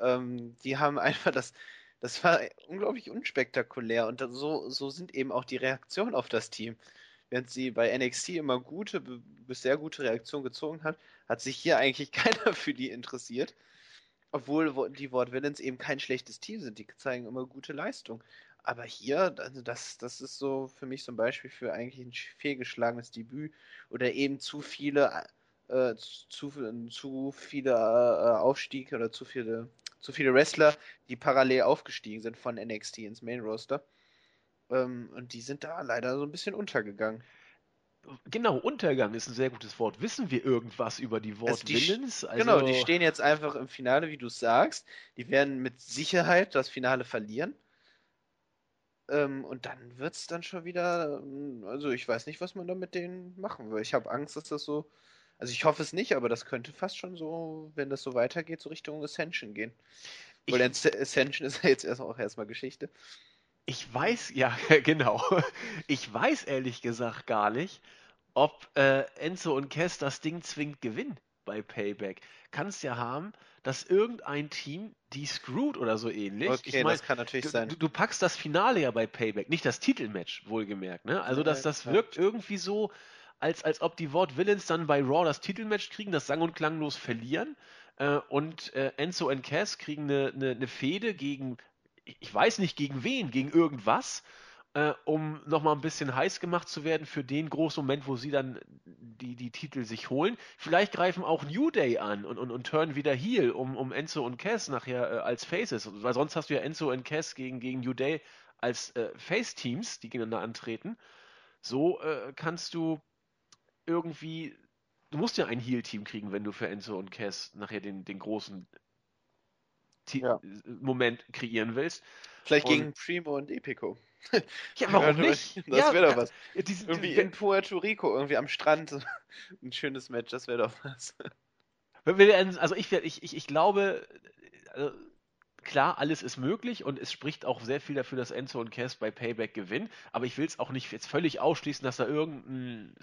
ähm, die haben einfach das, das war unglaublich unspektakulär und so, so sind eben auch die Reaktionen auf das Team. Während sie bei NXT immer gute, bis sehr gute Reaktionen gezogen hat, hat sich hier eigentlich keiner für die interessiert. Obwohl wo- die Wort Villains eben kein schlechtes Team sind, die zeigen immer gute Leistung. Aber hier, also das, das ist so für mich ein Beispiel für eigentlich ein sch- fehlgeschlagenes Debüt oder eben zu viele, äh, zu, zu viele äh, Aufstiege oder zu viele, zu viele Wrestler, die parallel aufgestiegen sind von NXT ins Main Roster. Ähm, und die sind da leider so ein bisschen untergegangen. Genau, Untergang ist ein sehr gutes Wort. Wissen wir irgendwas über die Wort Also Villains? Also, Genau, die stehen jetzt einfach im Finale, wie du es sagst. Die werden mit Sicherheit das Finale verlieren. Ähm, und dann wird es dann schon wieder, ähm, also ich weiß nicht, was man da mit denen machen will. Ich habe Angst, dass das so, also ich hoffe es nicht, aber das könnte fast schon so, wenn das so weitergeht, so Richtung Ascension gehen. Weil Asc- Ascension ist ja jetzt erst auch erstmal Geschichte. Ich weiß, ja, genau. Ich weiß ehrlich gesagt gar nicht, ob äh, Enzo und Cass das Ding zwingend gewinnen bei Payback. Kann es ja haben, dass irgendein Team die screwt oder so ähnlich. Okay, ich mein, das kann natürlich du, sein. du, du packst das Finale ja bei Payback, nicht das Titelmatch, wohlgemerkt. Ne? Also, dass das wirkt irgendwie so, als, als ob die Wort Villains dann bei Raw das Titelmatch kriegen, das sang- und klanglos verlieren. Äh, und äh, Enzo und Cass kriegen eine, eine, eine Fehde gegen, ich weiß nicht gegen wen, gegen irgendwas, äh, um nochmal ein bisschen heiß gemacht zu werden für den großen Moment, wo sie dann die, die Titel sich holen. Vielleicht greifen auch New Day an und, und, und turnen wieder Heel, um, um Enzo und Cass nachher äh, als Faces, weil sonst hast du ja Enzo und Cass gegen, gegen New Day als äh, Face-Teams, die gegeneinander antreten. So äh, kannst du irgendwie, du musst ja ein Heal-Team kriegen, wenn du für Enzo und Cass nachher den, den großen ja. Moment kreieren willst. Vielleicht und, gegen Primo und Epico. Ja, warum nicht? Das ja, wäre doch was. Diese, irgendwie in Puerto Rico, irgendwie am Strand. Ein schönes Match, das wäre doch was. Also ich, ich, ich, ich glaube, also klar, alles ist möglich und es spricht auch sehr viel dafür, dass Enzo und Cass bei Payback gewinnen. Aber ich will es auch nicht jetzt völlig ausschließen, dass da irgendein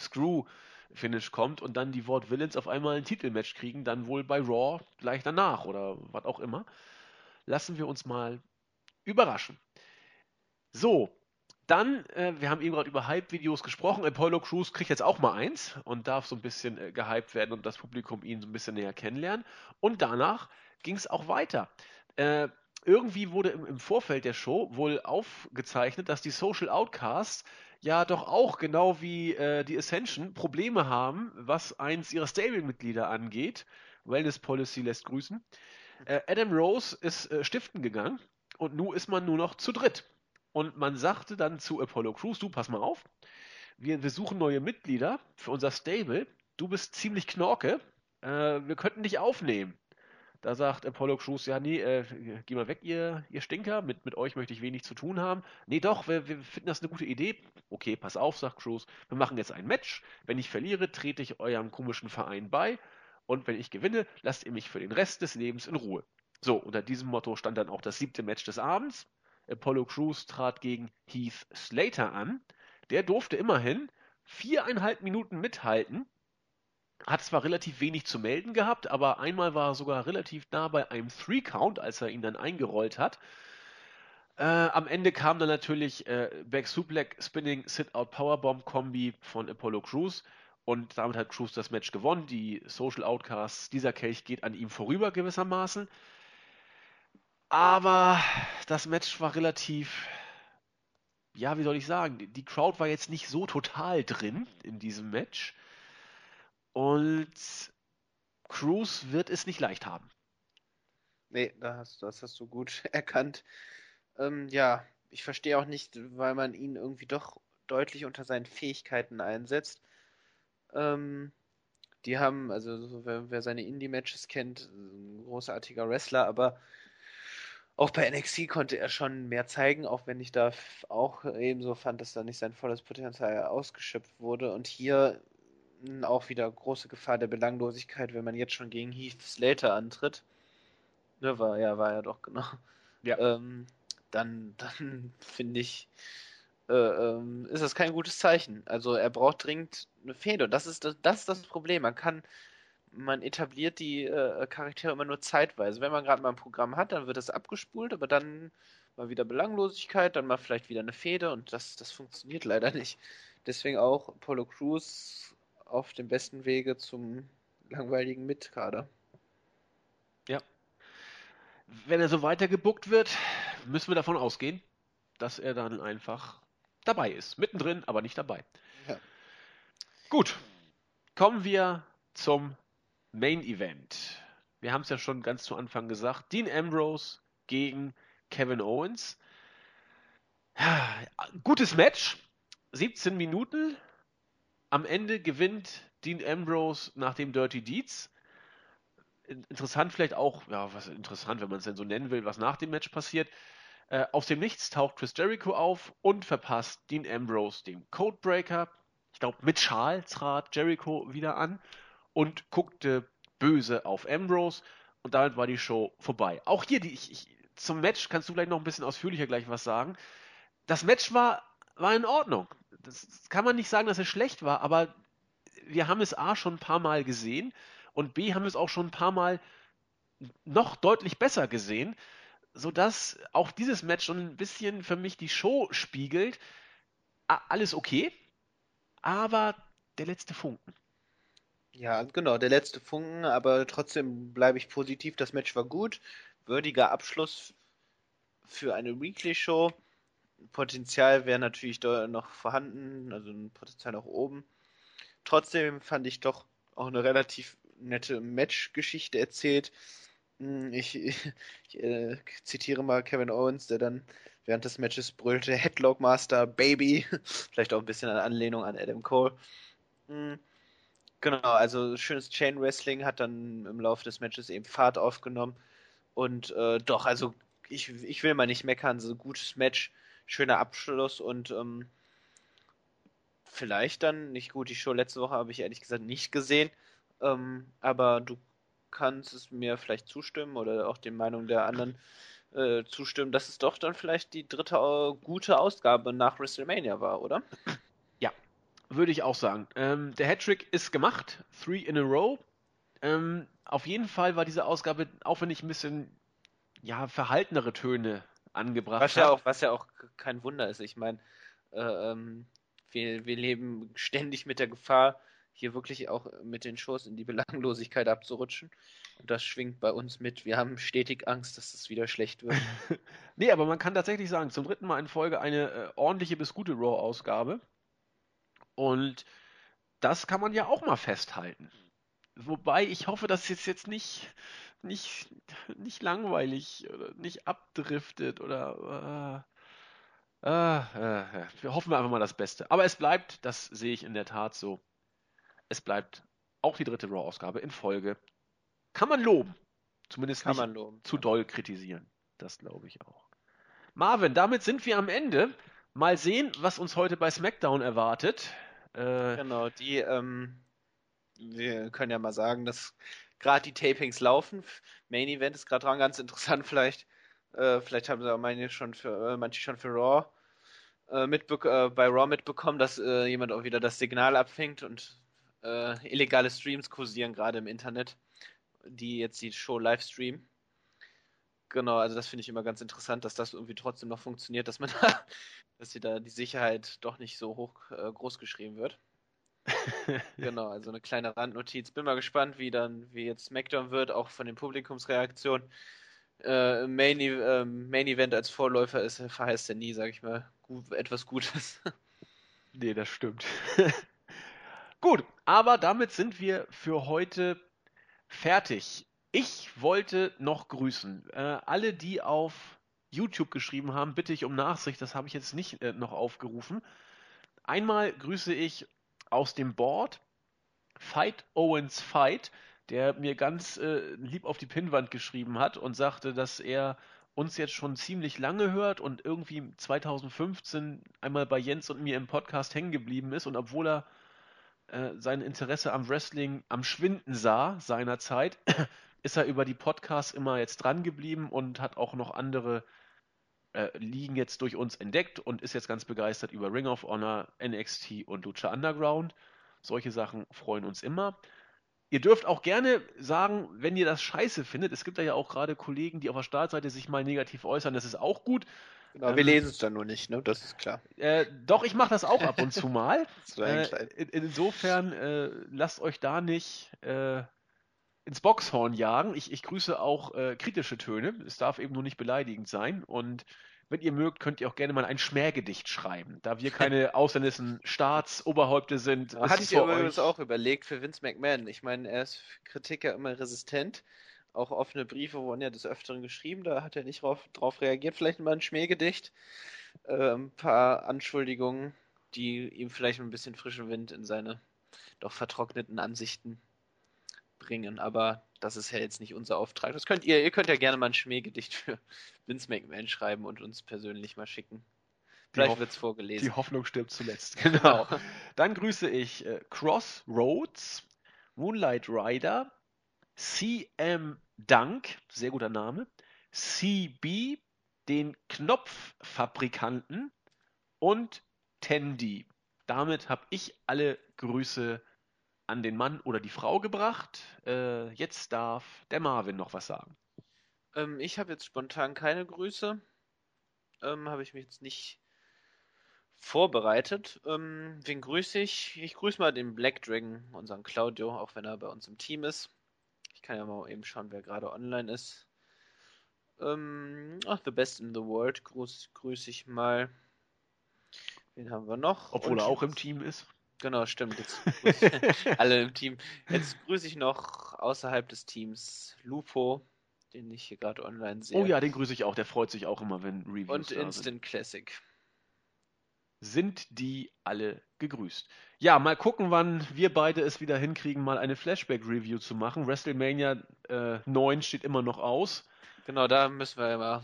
Screw-Finish kommt und dann die Wort Villains auf einmal ein Titelmatch kriegen, dann wohl bei Raw gleich danach oder was auch immer. Lassen wir uns mal überraschen. So, dann, äh, wir haben eben gerade über Hype-Videos gesprochen. Apollo Crews kriegt jetzt auch mal eins und darf so ein bisschen äh, gehypt werden und das Publikum ihn so ein bisschen näher kennenlernen. Und danach ging es auch weiter. Äh, irgendwie wurde im, im, Vorfeld der Show wohl aufgezeichnet, dass die Social Outcasts ja doch auch, genau wie äh, die Ascension, Probleme haben, was eins ihrer Stable-Mitglieder angeht. Wellness Policy lässt grüßen. Äh, Adam Rose ist äh, stiften gegangen und nun ist man nur noch zu dritt. Und man sagte dann zu Apollo Crews, du pass mal auf, wir, wir suchen neue Mitglieder für unser Stable. Du bist ziemlich knorke, äh, wir könnten dich aufnehmen. Da sagt Apollo Crews, ja, nee, äh, geh mal weg, ihr, ihr Stinker, mit, mit euch möchte ich wenig zu tun haben. Nee, doch, wir, wir finden das eine gute Idee. Okay, pass auf, sagt Crews, wir machen jetzt ein Match. Wenn ich verliere, trete ich eurem komischen Verein bei. Und wenn ich gewinne, lasst ihr mich für den Rest des Lebens in Ruhe. So, unter diesem Motto stand dann auch das siebte Match des Abends. Apollo Crews trat gegen Heath Slater an. Der durfte immerhin viereinhalb Minuten mithalten. Hat zwar relativ wenig zu melden gehabt, aber einmal war er sogar relativ nah bei einem Three-Count, als er ihn dann eingerollt hat. Äh, am Ende kam dann natürlich äh, Back Suplex Spinning Sit-Out Powerbomb Kombi von Apollo Crews und damit hat Crews das Match gewonnen. Die Social Outcasts, dieser Kelch geht an ihm vorüber gewissermaßen. Aber das Match war relativ, ja, wie soll ich sagen, die Crowd war jetzt nicht so total drin in diesem Match. Und Cruz wird es nicht leicht haben. Nee, das, das hast du gut erkannt. Ähm, ja, ich verstehe auch nicht, weil man ihn irgendwie doch deutlich unter seinen Fähigkeiten einsetzt. Ähm, die haben, also wer, wer seine Indie-Matches kennt, ein großartiger Wrestler, aber auch bei NXT konnte er schon mehr zeigen, auch wenn ich da auch ebenso fand, dass da nicht sein volles Potenzial ausgeschöpft wurde. Und hier auch wieder große Gefahr der Belanglosigkeit, wenn man jetzt schon gegen Heath Slater antritt. Ne, war ja, war ja doch genau. Ja. Ähm, dann, dann finde ich, äh, ähm, ist das kein gutes Zeichen. Also er braucht dringend eine Fehde. Und das ist das, das ist das Problem. Man kann man etabliert die äh, Charaktere immer nur zeitweise. Wenn man gerade mal ein Programm hat, dann wird das abgespult, aber dann mal wieder Belanglosigkeit, dann mal vielleicht wieder eine Fehde und das, das funktioniert leider nicht. Deswegen auch Apollo Crews auf dem besten Wege zum langweiligen Mitkader. Ja. Wenn er so weiter gebuckt wird, müssen wir davon ausgehen, dass er dann einfach dabei ist. Mittendrin, aber nicht dabei. Ja. Gut. Kommen wir zum Main Event. Wir haben es ja schon ganz zu Anfang gesagt. Dean Ambrose gegen Kevin Owens. Gutes Match. 17 Minuten. Am Ende gewinnt Dean Ambrose nach dem Dirty Deeds. Interessant vielleicht auch, ja, was interessant, wenn man es denn so nennen will, was nach dem Match passiert. Äh, aus dem Nichts taucht Chris Jericho auf und verpasst Dean Ambrose den Codebreaker. Ich glaube, mit Schal trat Jericho wieder an und guckte böse auf Ambrose und damit war die Show vorbei. Auch hier, die, ich, ich, zum Match kannst du vielleicht noch ein bisschen ausführlicher gleich was sagen. Das Match war, war in Ordnung. Das kann man nicht sagen, dass es schlecht war, aber wir haben es A schon ein paar Mal gesehen und B haben es auch schon ein paar Mal noch deutlich besser gesehen, sodass auch dieses Match schon ein bisschen für mich die Show spiegelt. Alles okay, aber der letzte Funken. Ja, genau, der letzte Funken, aber trotzdem bleibe ich positiv. Das Match war gut. Würdiger Abschluss für eine Weekly-Show. Potenzial wäre natürlich noch vorhanden, also ein Potenzial nach oben. Trotzdem fand ich doch auch eine relativ nette Match-Geschichte erzählt. Hm, ich, ich, ich äh, zitiere mal Kevin Owens, der dann während des Matches brüllte Headlock Master Baby. Vielleicht auch ein bisschen eine Anlehnung an Adam Cole. Hm, genau, also schönes Chain Wrestling hat dann im Laufe des Matches eben Fahrt aufgenommen. Und äh, doch, also ich, ich will mal nicht meckern, so gutes Match, schöner Abschluss und ähm, vielleicht dann, nicht gut, die Show letzte Woche habe ich ehrlich gesagt nicht gesehen, ähm, aber du kannst es mir vielleicht zustimmen oder auch den Meinungen der anderen äh, zustimmen, dass es doch dann vielleicht die dritte äh, gute Ausgabe nach WrestleMania war, oder? Ja, würde ich auch sagen. Ähm, der Hattrick ist gemacht, three in a row. Ähm, auf jeden Fall war diese Ausgabe, auch wenn ich ein bisschen ja, verhaltenere Töne angebracht was ja auch Was ja auch kein Wunder ist. Ich meine, äh, ähm, wir, wir leben ständig mit der Gefahr, hier wirklich auch mit den Shows in die Belanglosigkeit abzurutschen. Und das schwingt bei uns mit. Wir haben stetig Angst, dass es wieder schlecht wird. nee, aber man kann tatsächlich sagen, zum dritten Mal in Folge eine äh, ordentliche bis gute Raw-Ausgabe. Und das kann man ja auch mal festhalten. Wobei ich hoffe, dass es jetzt nicht, nicht, nicht langweilig oder nicht abdriftet oder. Äh, äh, äh, wir hoffen einfach mal das Beste. Aber es bleibt, das sehe ich in der Tat so, es bleibt auch die dritte Raw-Ausgabe in Folge. Kann man loben. Zumindest Kann nicht man loben. zu doll kritisieren. Das glaube ich auch. Marvin, damit sind wir am Ende. Mal sehen, was uns heute bei SmackDown erwartet. Äh, genau, die, ähm, wir können ja mal sagen, dass gerade die Tapings laufen. Main Event ist gerade dran, ganz interessant vielleicht. Äh, vielleicht haben sie auch manche schon für, äh, manche schon für Raw äh, äh bei Raw mitbekommen, dass äh, jemand auch wieder das Signal abfängt und äh, illegale Streams kursieren gerade im Internet, die jetzt die Show live streamen. Genau, also das finde ich immer ganz interessant, dass das irgendwie trotzdem noch funktioniert, dass man da, dass hier da die Sicherheit doch nicht so hoch groß geschrieben wird. Genau, also eine kleine Randnotiz. Bin mal gespannt, wie dann, wie jetzt SmackDown wird, auch von den Publikumsreaktionen. Äh, Main, äh, Main Event als Vorläufer ist, verheißt ja nie, sag ich mal, gut, etwas Gutes. nee, das stimmt. Gut, aber damit sind wir für heute fertig. Ich wollte noch grüßen. Äh, alle, die auf YouTube geschrieben haben, bitte ich um Nachsicht, das habe ich jetzt nicht äh, noch aufgerufen. Einmal grüße ich aus dem Board. Fight Owens Fight, der mir ganz äh, lieb auf die Pinnwand geschrieben hat und sagte, dass er uns jetzt schon ziemlich lange hört und irgendwie 2015 einmal bei Jens und mir im Podcast hängen geblieben ist. Und obwohl er äh, sein Interesse am Wrestling am Schwinden sah seinerzeit, ist er über die Podcasts immer jetzt dran geblieben und hat auch noch andere äh, Ligen jetzt durch uns entdeckt und ist jetzt ganz begeistert über Ring of Honor, NXT und Lucha Underground. Solche Sachen freuen uns immer. Ihr dürft auch gerne sagen, wenn ihr das scheiße findet. Es gibt da ja auch gerade Kollegen, die auf der Startseite sich mal negativ äußern. Das ist auch gut. Genau, ähm, wir lesen es dann nur nicht, ne? Das ist klar. Äh, doch, ich mache das auch ab und zu mal. äh, in, insofern äh, lasst euch da nicht äh, ins Boxhorn jagen. Ich, ich grüße auch äh, kritische Töne. Es darf eben nur nicht beleidigend sein. Und wenn ihr mögt, könnt ihr auch gerne mal ein Schmähgedicht schreiben. Da wir keine ausländischen Staatsoberhäupte sind. Hatte ich übrigens auch überlegt für Vince McMahon. Ich meine, er ist für Kritik ja immer resistent auch offene Briefe wurden ja des Öfteren geschrieben, da hat er nicht drauf, drauf reagiert. Vielleicht mal ein Schmähgedicht, äh, ein paar Anschuldigungen, die ihm vielleicht ein bisschen frischen Wind in seine doch vertrockneten Ansichten bringen. Aber das ist ja jetzt nicht unser Auftrag. Das könnt ihr, ihr könnt ja gerne mal ein Schmähgedicht für Vince McMahon schreiben und uns persönlich mal schicken. Vielleicht wird es vorgelesen. Die Hoffnung stirbt zuletzt. Genau. Dann grüße ich äh, Crossroads, Moonlight Rider, CM Dunk, sehr guter Name, CB, den Knopffabrikanten und Tandy. Damit habe ich alle Grüße an den Mann oder die Frau gebracht. Äh, jetzt darf der Marvin noch was sagen. Ähm, ich habe jetzt spontan keine Grüße. Ähm, habe ich mich jetzt nicht vorbereitet. Ähm, wen grüße ich? Ich grüße mal den Black Dragon, unseren Claudio, auch wenn er bei uns im Team ist. Ich kann ja mal eben schauen, wer gerade online ist. Ähm, ach, The Best in the World grüße grüß ich mal. Wen haben wir noch? Obwohl Und er auch im Team ist. Genau, stimmt. Jetzt alle im Team. Jetzt grüße ich noch außerhalb des Teams Lupo, den ich hier gerade online sehe. Oh ja, den grüße ich auch. Der freut sich auch immer, wenn Reviews Und Instant sind. Classic. Sind die alle gegrüßt? Ja, mal gucken, wann wir beide es wieder hinkriegen, mal eine Flashback-Review zu machen. WrestleMania äh, 9 steht immer noch aus. Genau, da müssen wir mal.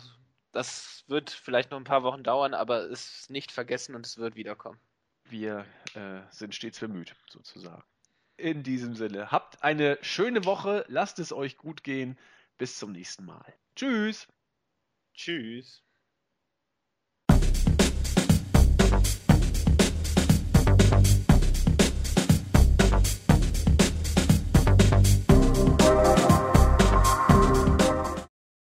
Das wird vielleicht noch ein paar Wochen dauern, aber es ist nicht vergessen und es wird wiederkommen. Wir äh, sind stets bemüht, sozusagen. In diesem Sinne, habt eine schöne Woche, lasst es euch gut gehen. Bis zum nächsten Mal. Tschüss. Tschüss.